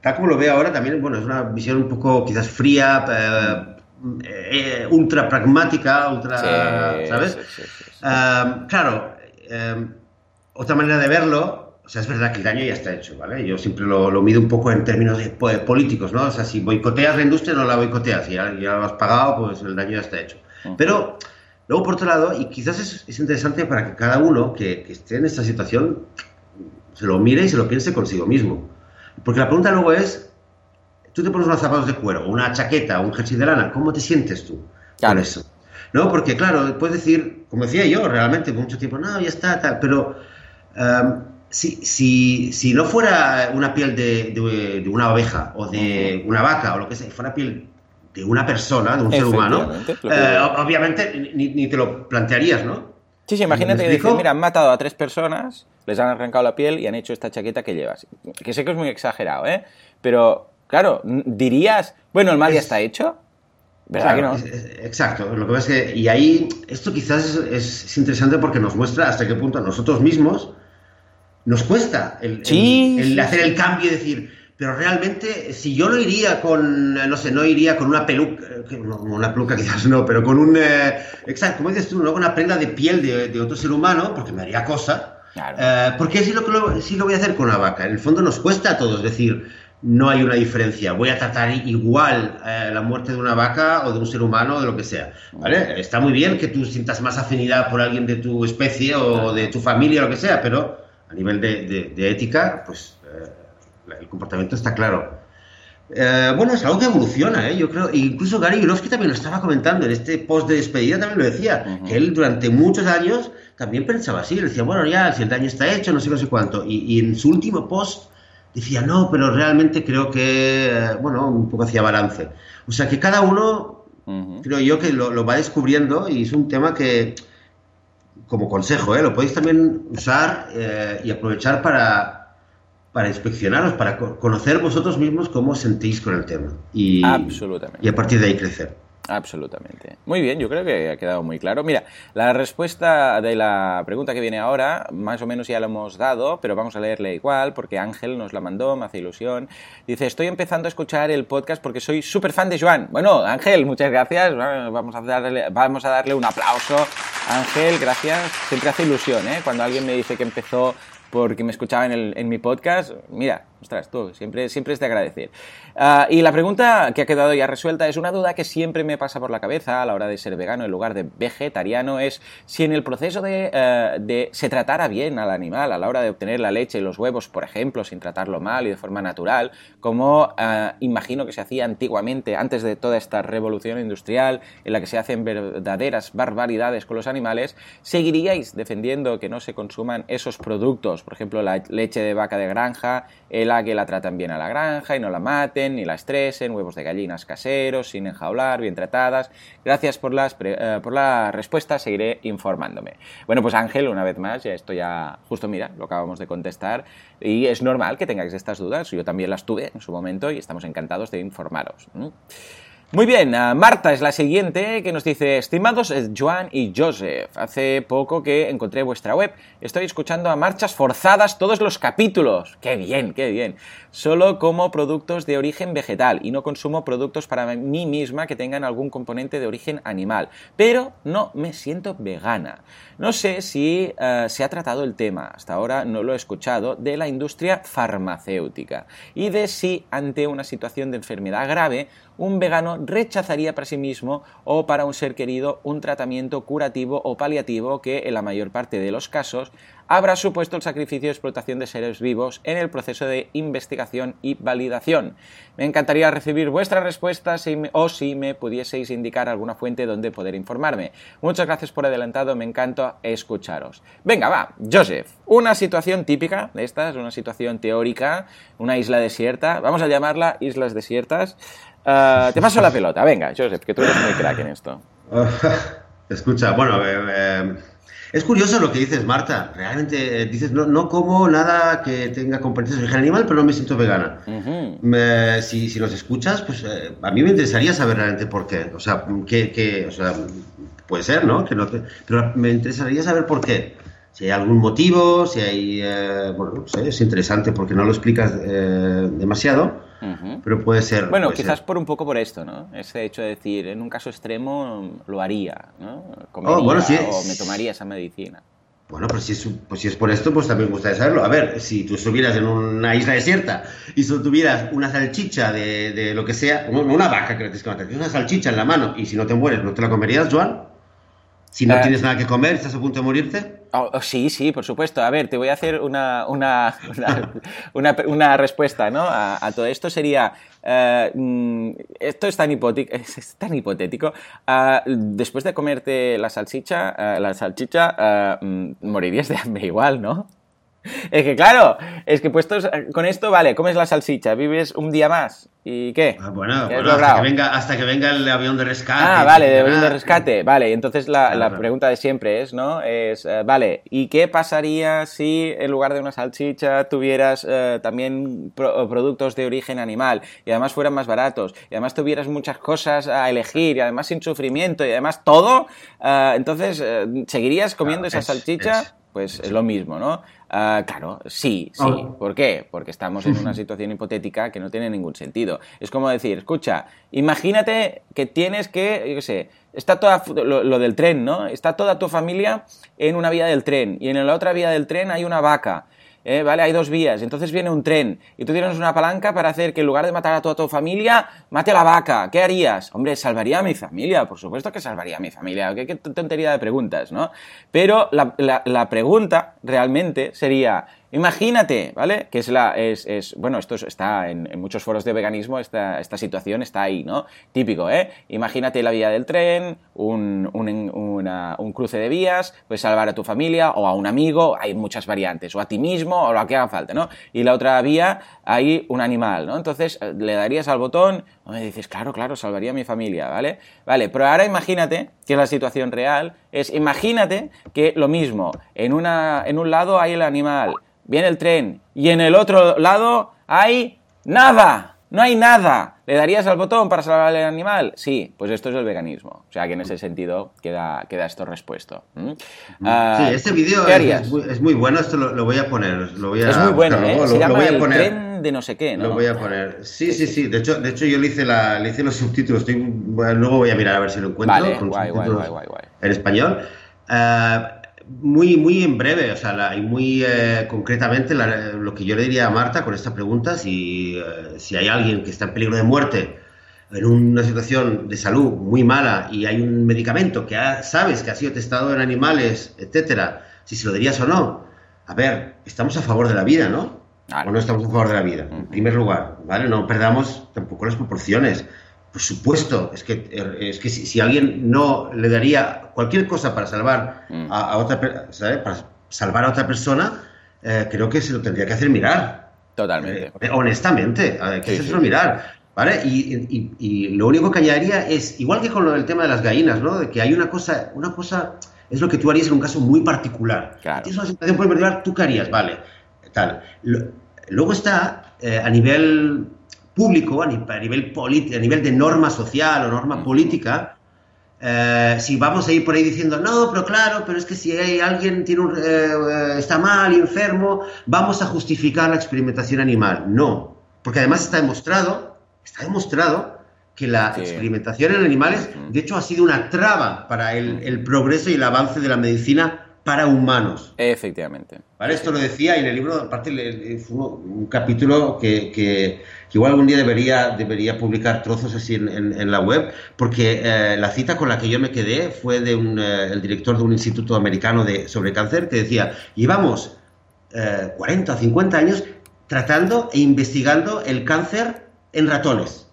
tal como lo veo ahora, también, bueno, es una visión un poco quizás fría, eh, eh, ultra pragmática, ultra, ¿sabes? claro, em, otra manera de verlo, o sea, es verdad que el daño ya está hecho, ¿vale? Yo siempre lo, lo mido un poco en términos de, pues, políticos, ¿no? O sea, si boicoteas la industria, no la boicoteas, si ya, ya lo has pagado, pues el daño ya está hecho. Pero, luego, por otro lado, y quizás es, es interesante para que cada uno que, que esté en esta situación se lo mire y se lo piense consigo mismo. Porque la pregunta luego es, tú te pones unos zapatos de cuero, una chaqueta, un jersey de lana, ¿cómo te sientes tú con eso? ¿No? Porque, claro, puedes decir, como decía yo realmente, mucho tiempo, no, ya está, tal, pero um, si, si, si, no fuera una piel de, de, de una oveja o de una vaca o lo que sea, fuera piel de una persona, de un ser humano, eh, obviamente ni, ni, te lo plantearías, ¿no?
Sí, sí, imagínate que dices, mira, han matado a tres personas, les han arrancado la piel y han hecho esta chaqueta que llevas. Que sé que es muy exagerado, ¿eh? Pero Claro, dirías, bueno, el mal ya está hecho.
¿Verdad claro, que no? Exacto. Lo que pasa es que, y ahí, esto quizás es, es, interesante porque nos muestra hasta qué punto a nosotros mismos nos cuesta el,
sí,
el, el
sí,
hacer el cambio y decir, pero realmente, si yo no iría con, no sé, no iría con una peluca, no, una peluca quizás no, pero con un, eh, exacto, como dices tú, ¿no? con una prenda de piel de, de, otro ser humano, porque me haría cosa.
Claro.
Eh, porque sí lo, lo, sí lo voy a hacer con una vaca. En el fondo nos cuesta a todos decir, no hay una diferencia. Voy a tratar igual eh, la muerte de una vaca o de un ser humano o de lo que sea. ¿vale? Está muy bien que tú sientas más afinidad por alguien de tu especie o de tu familia o lo que sea, pero a nivel de, de, de ética, pues eh, el comportamiento está claro. Eh, bueno, es algo que evoluciona, ¿eh? yo creo. Incluso Gary Yourofsky también lo estaba comentando en este post de despedida, también lo decía, uh -huh. que él durante muchos años también pensaba así. Le decía, bueno, ya, si el daño está hecho, no sé, no sé cuánto. Y, y en su último post decía, no, pero realmente creo que, bueno, un poco hacía balance. O sea, que cada uno Creo yo que lo, va descubriendo y es un tema que, como consejo, ¿eh? lo podéis también usar eh, y aprovechar para, para inspeccionaros, para conocer vosotros mismos cómo sentís con el tema. Y,
Absolutamente.
Y a partir de ahí crecer.
Absolutamente. Muy bien, yo creo que ha quedado muy claro. Mira, la respuesta de la pregunta que viene ahora, más o menos ya la hemos dado, pero vamos a leerle igual, porque Ángel nos la mandó, me hace ilusión. Dice, estoy empezando a escuchar el podcast porque soy súper fan de Joan. Bueno, Ángel, muchas gracias. Vamos a darle, vamos a darle un aplauso. Ángel, gracias. Siempre hace ilusión, ¿eh? Cuando alguien me dice que empezó porque me escuchaba en, el, en mi podcast, mira, ostras, tú, siempre, siempre es de agradecer. Ah, y la pregunta que ha quedado ya resuelta es una duda que siempre me pasa por la cabeza a la hora de ser vegano en lugar de vegetariano, es si en el proceso de, eh, de, se tratara bien al animal a la hora de obtener la leche y los huevos, por ejemplo, sin tratarlo mal y de forma natural, como eh, imagino que se hacía antiguamente, antes de toda esta revolución industrial en la que se hacen verdaderas barbaridades con los animales, ¿seguiríais defendiendo que no se consuman esos productos, por ejemplo, la leche de vaca de granja, que la tratan bien a la granja y no la maten ni la estresen, huevos de gallinas caseros, sin enjaular, bien tratadas. Gracias por, las eh, por la respuesta, seguiré informándome. Bueno, pues Ángel, una vez más, ya esto ya, justo mira, lo acabamos de contestar y es normal que tengáis estas dudas, yo también las tuve en su momento y estamos encantados de informaros. Muy bien, ah, Marta es la siguiente que nos dice, estimados Joan y Joseph, hace poco que encontré vuestra web, estoy escuchando a marchas forzadas todos los capítulos, qué bien, qué bien, solo como productos de origen vegetal y no consumo productos para mí misma que tengan algún componente de origen animal, pero no me siento vegana. No sé si ah, se ha tratado el tema, hasta ahora no lo he escuchado, de la industria farmacéutica y de si ante una situación de enfermedad grave un vegano rechazaría para sí mismo o para un ser querido un tratamiento curativo o paliativo que en la mayor parte de los casos habrá supuesto el sacrificio y explotación de seres vivos en el proceso de investigación y validación. Me encantaría recibir vuestras respuestas o si me pudieseis indicar alguna fuente donde poder informarme. Muchas gracias por adelantado, me encanta escucharos. Venga, va, Joseph, una situación típica de estas, una situación teórica, una isla desierta, vamos a llamarla islas desiertas. Ah, te paso la pelota, venga, Joseph, que tú eres muy crack en esto.
Escucha, bueno, eh, eh, es curioso lo que dices, Marta. Realmente eh, dices, no, no como nada que tenga componentes de origen animal, pero no me siento vegana. si, si, nos escuchas, pues a mí me interesaría saber realmente por qué. O sea, que, o sea puede ser, ¿no? Que no pero me interesaría saber por qué. Si hay algún motivo, si hay... bueno, no sé, es interesante porque no lo explicas demasiado. Pero puede ser.
Bueno, quizás por un poco por esto, ¿no? Ese hecho de decir, en un caso extremo lo haría, ¿no? Comería, oh, o me tomaría esa medicina.
Bueno, pues si, es, pues si es por esto, pues también me gustaría saberlo. A ver, si tú estuvieras en una isla desierta y solo tuvieras una salchicha de, de lo que sea, una vaca que tienes que matar, una salchicha en la mano y si no te mueres, ¿no te la comerías, Joan? Si no eh, tienes nada que comer, estás a punto de morirte.
Oh, oh, sí, sí, por supuesto. A ver, te voy a hacer una, una, una, respuesta ¿no? a, todo esto. Sería, eh, mm, esto es tan, es tan hipotético. Ah, después de comerte la salchicha, eh, la salchicha, ah, mm, morirías de hambre igual, ¿no? Es que claro, es que puestos con esto, vale, comes la salchicha, vives un día más. ¿Y qué?
Ah, bueno, hasta, que venga, hasta, que venga, el avión de rescate.
Ah, vale, el avión de rescate. Vale, entonces la, la pregunta de siempre es, ¿no? Es, eh, vale, ¿y qué pasaría si en lugar de una salchicha tuvieras eh, también productos de origen animal y además fueran más baratos y además tuvieras muchas cosas a elegir y además sin sufrimiento y además todo? Eh, entonces, ¿seguirías comiendo esa salchicha? Pues es lo mismo, ¿no? Ah, claro, sí, sí. Oh. ¿Por qué? Porque estamos en una situación hipotética que no tiene ningún sentido. Es como decir, escucha, imagínate que tienes que, yo qué sé, está toda, lo, del tren, ¿no? Está toda tu familia en una vía del tren y en la otra vía del tren hay una vaca ¿eh? ¿vale? Hay dos vías, entonces viene un tren y tú tienes una palanca para hacer que en lugar de matar a toda tu familia, mate a la vaca. ¿Qué harías? Hombre, salvaría a mi familia, por supuesto que salvaría a mi familia. Qué, tontería de preguntas, ¿no? Pero la, la pregunta realmente sería, Imagínate, ¿vale? Que es la. Es, es bueno, esto está en, muchos foros de veganismo, esta, esta situación está ahí, ¿no? Típico, ¿eh? Imagínate la vía del tren, un, un, cruce de vías, puedes salvar a tu familia o a un amigo, hay muchas variantes, o a ti mismo, o lo que haga falta, ¿no? Y la otra vía, hay un animal, ¿no? Entonces eh, le darías al botón, me dices, claro, claro, salvaría a mi familia, ¿vale? Vale, pero ahora imagínate que la situación real, es imagínate que lo mismo, en, una, en un lado hay el animal, viene el tren, y en el otro lado hay nada. No hay nada. ¿Le darías al botón para salvar al animal? Sí, pues esto es el veganismo. O sea que en ese sentido queda, queda esto respuesto.
Ah, sí, este vídeo es, muy bueno, esto lo, voy a poner. Lo voy a,
es muy bueno, ¿eh?
lo,
Se llama
voy a
el
poner.
tren de no sé qué, ¿no?
Lo voy a poner. Sí, sí, sí. De hecho, de hecho yo le hice, la, le hice los subtítulos. Estoy, luego voy a mirar a ver si lo encuentro.
Vale, guay, guay, guay, guay,
En español. Uh, muy, muy en breve, o sea, y muy eh, concretamente lo que yo le diría a Marta con esta pregunta, si, eh, si hay alguien que está en peligro de muerte en una situación de salud muy mala y hay un medicamento que sabes que ha sido testado en animales, etcétera, si se lo dirías o no. A ver, estamos a favor de la vida, ¿no? O no estamos a favor de la vida, en primer lugar, ¿vale? No perdamos tampoco las proporciones. Por supuesto, es que, es que si, alguien no le daría cualquier cosa para salvar mm. a, otra ¿sabes? para salvar a otra persona, eh, creo que se lo tendría que hacer mirar.
Totalmente.
Eh, honestamente, hay que hacerlo mirar. ¿Vale? Y, lo único que añadiría es, igual que con lo del tema de las gallinas, ¿no? De que hay una cosa, una cosa, es lo que tú harías en un caso muy particular.
Claro.
Tienes una situación muy particular, tú qué harías, vale. Tal. luego está, eh, a nivel público, a nivel, a nivel de norma social o norma política, eh, si vamos a ir por ahí diciendo, no, pero claro, pero es que si hay alguien tiene un, eh, está mal y enfermo, vamos a justificar la experimentación animal. No, porque además está demostrado, está demostrado que la experimentación en animales, de hecho, ha sido una traba para el, el progreso y el avance de la medicina para humanos.
Efectivamente.
¿Vale? Esto lo decía y en el libro, aparte, fue un capítulo que, igual algún día debería, debería publicar trozos así en, la web, porque eh, la cita con la que yo me quedé fue de un, eh, el director de un instituto americano de, sobre cáncer que decía, llevamos 40 o 50 años tratando e investigando el cáncer en ratones.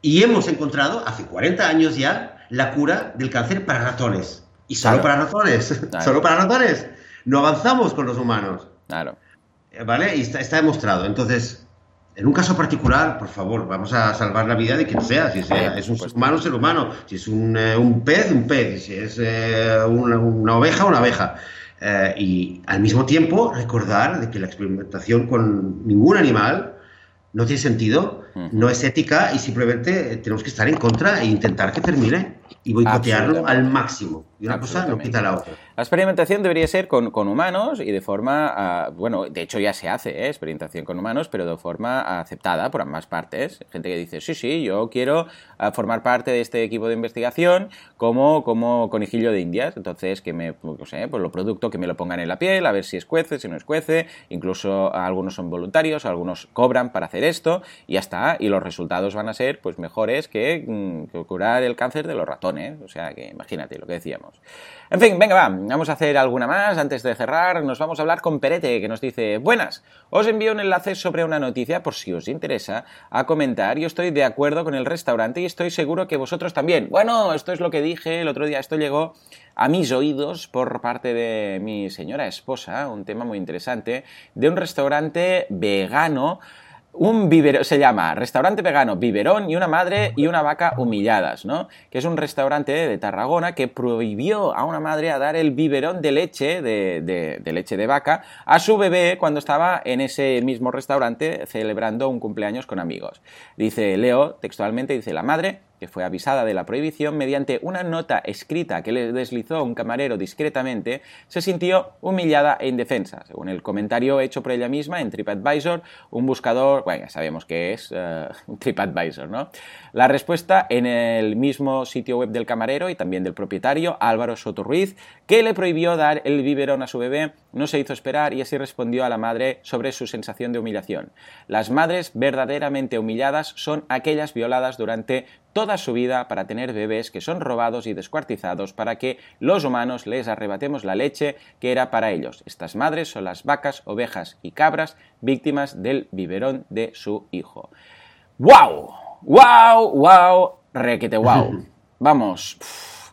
Y hemos encontrado, hace 40 años ya, la cura del cáncer para ratones. Y solo para ratones. Solo para ratones. No avanzamos con los humanos.
Claro.
Eh, ¿Vale? Y está, demostrado. Entonces, en un caso particular, por favor, vamos a salvar la vida de quien sea. Si sea, es un ser humano, ser humano. Si es un, eh, pez, un pez. Si es eh, una, oveja, una abeja. y al mismo tiempo recordar de que la experimentación con ningún animal no tiene sentido, no es ética y simplemente tenemos que estar en contra e intentar que termine y boicotearlo al máximo. Y una cosa no quita la otra.
La experimentación debería ser con, humanos y de forma, ah, bueno, de hecho ya se hace, ¿eh? experimentación con humanos, pero de forma aceptada por ambas partes. Gente que dice, sí, sí, yo quiero ah, formar parte de este equipo de investigación como, como conejillo de indias. Entonces, que me, pues, no sé, pues lo producto, que me lo pongan en la piel, a ver si escuece, si no escuece. Incluso algunos son voluntarios, algunos cobran para hacer esto y ya está. Y los resultados van a ser pues mejores que, mm, que curar el cáncer de los ratones. O sea, que imagínate lo que decíamos. En fin, venga, va, vamos a hacer alguna más. Antes de cerrar, nos vamos a hablar con Perete, que nos dice, buenas, os envío un enlace sobre una noticia por si os interesa a comentar. Yo estoy de acuerdo con el restaurante y estoy seguro que vosotros también. Bueno, esto es lo que dije el otro día, esto llegó a mis oídos por parte de mi señora esposa, un tema muy interesante, de un restaurante vegano un biberón, se llama Restaurante Vegano Biberón y una madre y una vaca humilladas, ¿no? Que es un restaurante de Tarragona que prohibió a una madre a dar el biberón de leche, de, de, leche de vaca, a su bebé cuando estaba en ese mismo restaurante celebrando un cumpleaños con amigos. Dice Leo, textualmente, dice la madre que fue avisada de la prohibición mediante una nota escrita que le deslizó un camarero discretamente, se sintió humillada e indefensa. Según el comentario hecho por ella misma en TripAdvisor, un buscador, bueno, ya sabemos que es uh, TripAdvisor, ¿no? La respuesta en el mismo sitio web del camarero y también del propietario, Álvaro Soto Ruiz, que le prohibió dar el biberón a su bebé, no se hizo esperar y así respondió a la madre sobre su sensación de humillación. Las madres verdaderamente humilladas son aquellas violadas durante toda su vida para tener bebés que son robados y descuartizados para que los humanos les arrebatemos la leche que era para ellos. Estas madres son las vacas, ovejas y cabras víctimas del biberón de su hijo. ¡Wow! ¡Wow! ¡Wow! Requete wow. Vamos.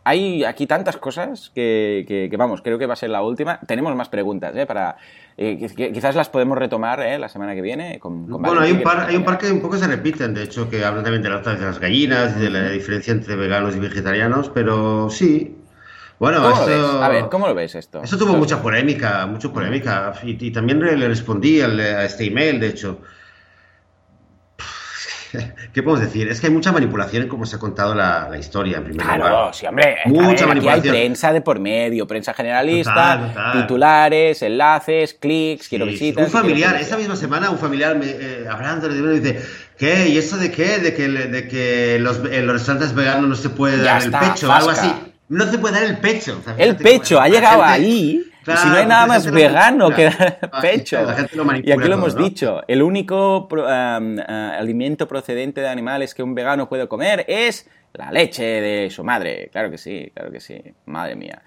Hay aquí tantas cosas que, vamos, creo que va a ser la última. Tenemos más preguntas, ¿eh? Para, eh, quizás las podemos retomar ¿eh? la semana que viene.
bueno, hay un, par, hay un par que un poco se repiten, de hecho, que hablan también de las, gallinas y de la diferencia entre veganos y vegetarianos, pero sí,
bueno, esto, a ver, ¿cómo lo ves esto?
Eso tuvo mucha polémica, mucha polémica. Y, también le, respondí a este email, de hecho. ¿Qué podemos decir? Es que hay mucha manipulación en cómo se ha contado la, historia, en primer
claro, lugar. sí, hombre. Mucha manipulación. hay prensa de por medio, prensa generalista, titulares, enlaces, clics, quiero visitas.
Un familiar, esa misma semana, un familiar me, eh, hablando de dice, ¿qué? ¿Y eso de qué? De que, de que los, en los restaurantes veganos no se puede dar el pecho, o algo así. No se puede dar el pecho.
el pecho, ha llegado ahí si no hay nada más vegano que dar pecho. y aquí lo hemos dicho, el único alimento procedente de animales que un vegano puede comer es la leche de su madre. Claro que sí, claro que sí. Madre mía.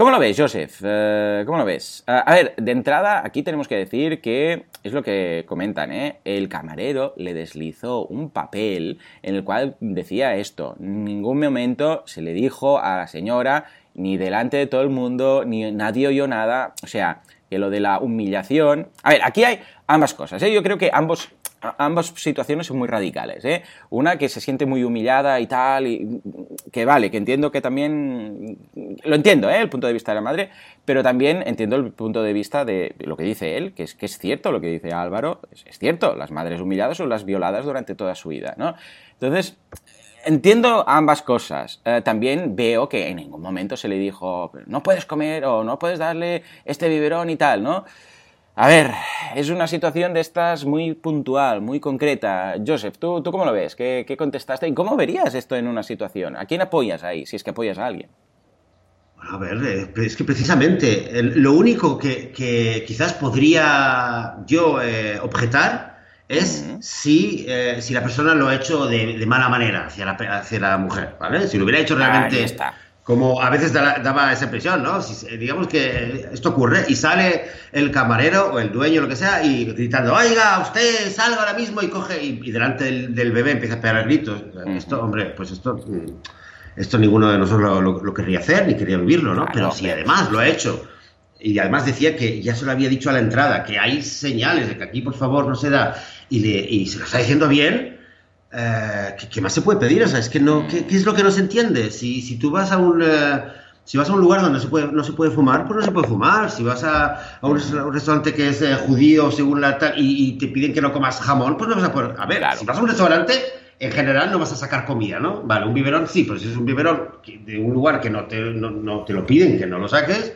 ¿Cómo lo ves, Joseph? Eh, ¿Cómo lo ves? a ver, de entrada, aquí tenemos que decir que es lo que comentan, ¿eh? El camarero le deslizó un papel en el cual decía esto. En ningún momento se le dijo a la señora ni delante de todo el mundo, ni nadie oyó nada. O sea, que lo de la humillación. A ver, aquí hay ambas cosas. ¿eh? Yo creo que ambos, ambas situaciones son muy radicales. ¿eh? Una que se siente muy humillada y tal, y que vale, que entiendo que también. Lo entiendo, ¿eh? el punto de vista de la madre, pero también entiendo el punto de vista de lo que dice él, que es, que es cierto lo que dice Álvaro, es, es cierto, las madres humilladas son las violadas durante toda su vida. ¿no? Entonces, entiendo ambas cosas. Eh, también veo que en ningún momento se le dijo, no puedes comer o no puedes darle este biberón y tal, ¿no? A ver, es una situación de estas muy puntual, muy concreta. Joseph, ¿tú, tú cómo lo ves? ¿Qué, contestaste? ¿Y cómo verías esto en una situación? ¿A quién apoyas ahí, si es que apoyas a alguien?
A ver, eh, es que precisamente lo único que, quizás podría yo eh, objetar es si, eh, si la persona lo ha hecho de, mala manera hacia la, hacia la mujer, ¿vale? Si lo hubiera hecho realmente... Como a veces daba esa impresión, ¿no? Si, digamos que esto ocurre y sale el camarero o el dueño, lo que sea, y gritando, oiga, usted salga ahora mismo y coge, y, delante del, bebé empieza a pegar gritos. Esto, hombre, pues esto, esto ninguno de nosotros lo, querría hacer ni quería vivirlo, ¿no? Pero si además lo ha hecho y además decía que ya se lo había dicho a la entrada, que hay señales de que aquí por favor no se da, y, y se lo está diciendo bien, eh, ¿qué, más se puede pedir? O sea, es que no, ¿qué, es lo que no se entiende? Si, si tú vas a un... Eh, si vas a un lugar donde no se, puede, no se puede fumar, pues no se puede fumar. Si vas a, a un, restaurante que es eh, judío, según la tal, y, te piden que no comas jamón, pues no vas a poder. A ver, si vas a un restaurante, en general no vas a sacar comida, ¿no? Vale, un biberón sí, pero si es un biberón de un lugar que no te, no, no te lo piden, que no lo saques,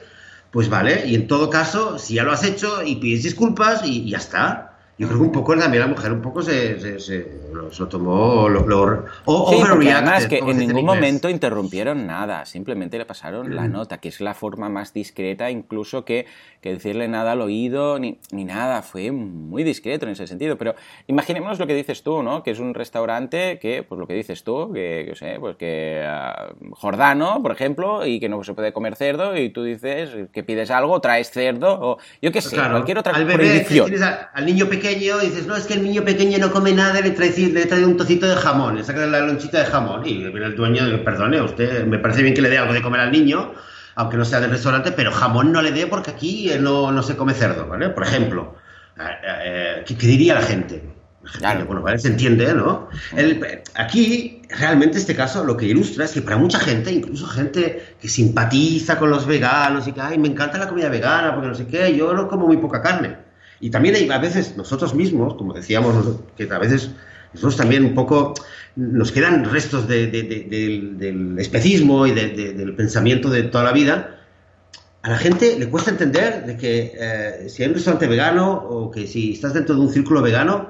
pues vale, y en todo caso, si ya lo has hecho y pides disculpas y, ya está. Yo creo que un poco también la mujer un poco se, se, lo, tomó, lo, lo
o, sí, porque además que en ningún momento interrumpieron nada, simplemente le pasaron la mm. nota, que es la forma más discreta incluso que, que decirle nada al oído ni, ni, nada, fue muy discreto en ese sentido, pero imaginémonos lo que dices tú, ¿no? Que es un restaurante que, pues lo que dices tú, que, yo sé, pues que uh, Jordano, por ejemplo, y que no se puede comer cerdo y tú dices que pides algo, traes cerdo o yo qué sé, cualquier otra
al bebé, al niño pequeño pequeño y dices, no, es que el niño pequeño no come nada, le trae, le trae un trocito de jamón, le saca la lonchita de jamón. Y viene el dueño, perdone, usted, me parece bien que le dé algo de comer al niño, aunque no sea del restaurante, pero jamón no le dé porque aquí no, no se come cerdo, ¿vale? Por ejemplo, eh, eh, ¿qué, diría la gente? Bueno, vale, se entiende, ¿no? aquí, realmente, este caso lo que ilustra es que para mucha gente, incluso gente que simpatiza con los veganos y que, ay, me encanta la comida vegana porque no sé qué, yo no como muy poca carne. Y también hay a veces nosotros mismos, como decíamos, que a veces nosotros también un poco nos quedan restos del especismo y del pensamiento de toda la vida. A la gente le cuesta entender de que eh, si hay un restaurante vegano o que si estás dentro de un círculo vegano,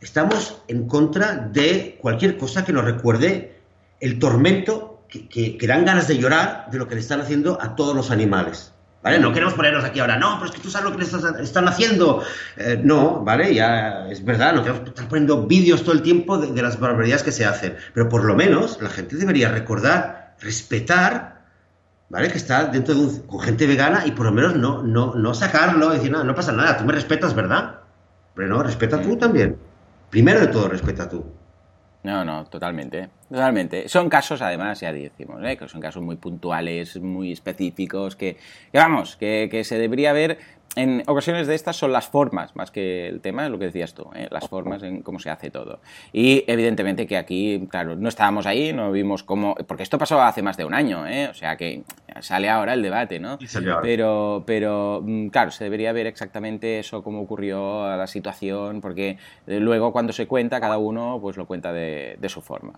estamos en contra de cualquier cosa que nos recuerde el tormento que, que dan ganas de llorar de lo que le están haciendo a todos los animales. ¿Vale? No queremos ponernos aquí ahora, no, pero es que tú sabes lo que les están haciendo. Eh, no, ¿vale? Ya es verdad, no queremos estar poniendo vídeos todo el tiempo de, las barbaridades que se hacen. Pero por lo menos la gente debería recordar, respetar, ¿vale? Que está dentro de un, con gente vegana y por lo menos no, no, no sacarlo y decir, no, no pasa nada, tú me respetas, ¿verdad? Pero no, respeta tú también. Primero de todo, respeta tú.
No, no, totalmente, totalmente. Son casos, además, ya decimos, ¿eh? que son casos muy puntuales, muy específicos, que, vamos, que, que, se debería ver en ocasiones de estas son las formas, más que el tema, lo que decías tú, ¿eh? las formas en cómo se hace todo. Y evidentemente que aquí, claro, no estábamos ahí, no vimos cómo, porque esto pasó hace más de un año, ¿eh? o sea que sale ahora el debate, ¿no? Pero, pero, mm, claro, se debería ver exactamente eso, cómo ocurrió la situación, porque luego cuando se cuenta, cada uno pues lo cuenta de, de su forma.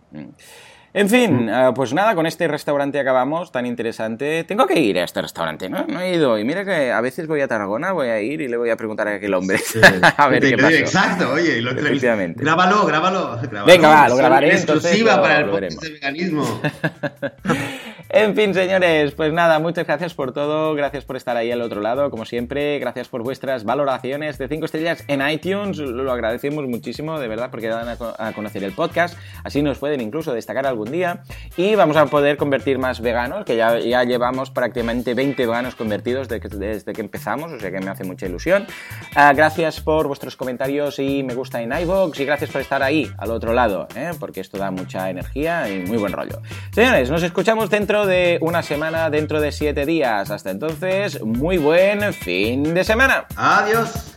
En fin, mm. eh, pues nada, con este restaurante acabamos, tan interesante. Tengo que ir a este restaurante, ¿no? No he ido. Y mira que a veces voy a Tarragona, voy a ir y le voy a preguntar a aquel hombre. a ver qué pasa.
Exacto, oye, lo Efectivamente. Grábalo, grábalo,
Venga, va, lo grabaré.
Exclusiva para el podcast de veganismo.
En fin, señores, pues nada, muchas gracias por todo, gracias por estar ahí al otro lado, como siempre, gracias por vuestras valoraciones de 5 estrellas en iTunes, lo agradecemos muchísimo, de verdad, porque dan a, conocer el podcast, así nos pueden incluso destacar algún día y vamos a poder convertir más veganos, que ya, ya llevamos prácticamente 20 veganos convertidos desde que, empezamos, o sea que me hace mucha ilusión. Ah, gracias por vuestros comentarios y me gusta en iVoox y gracias por estar ahí al otro lado, ¿eh? porque esto da mucha energía y muy buen rollo. Señores, nos escuchamos de una semana, dentro de siete días. Hasta entonces, muy buen fin de semana.
Adiós.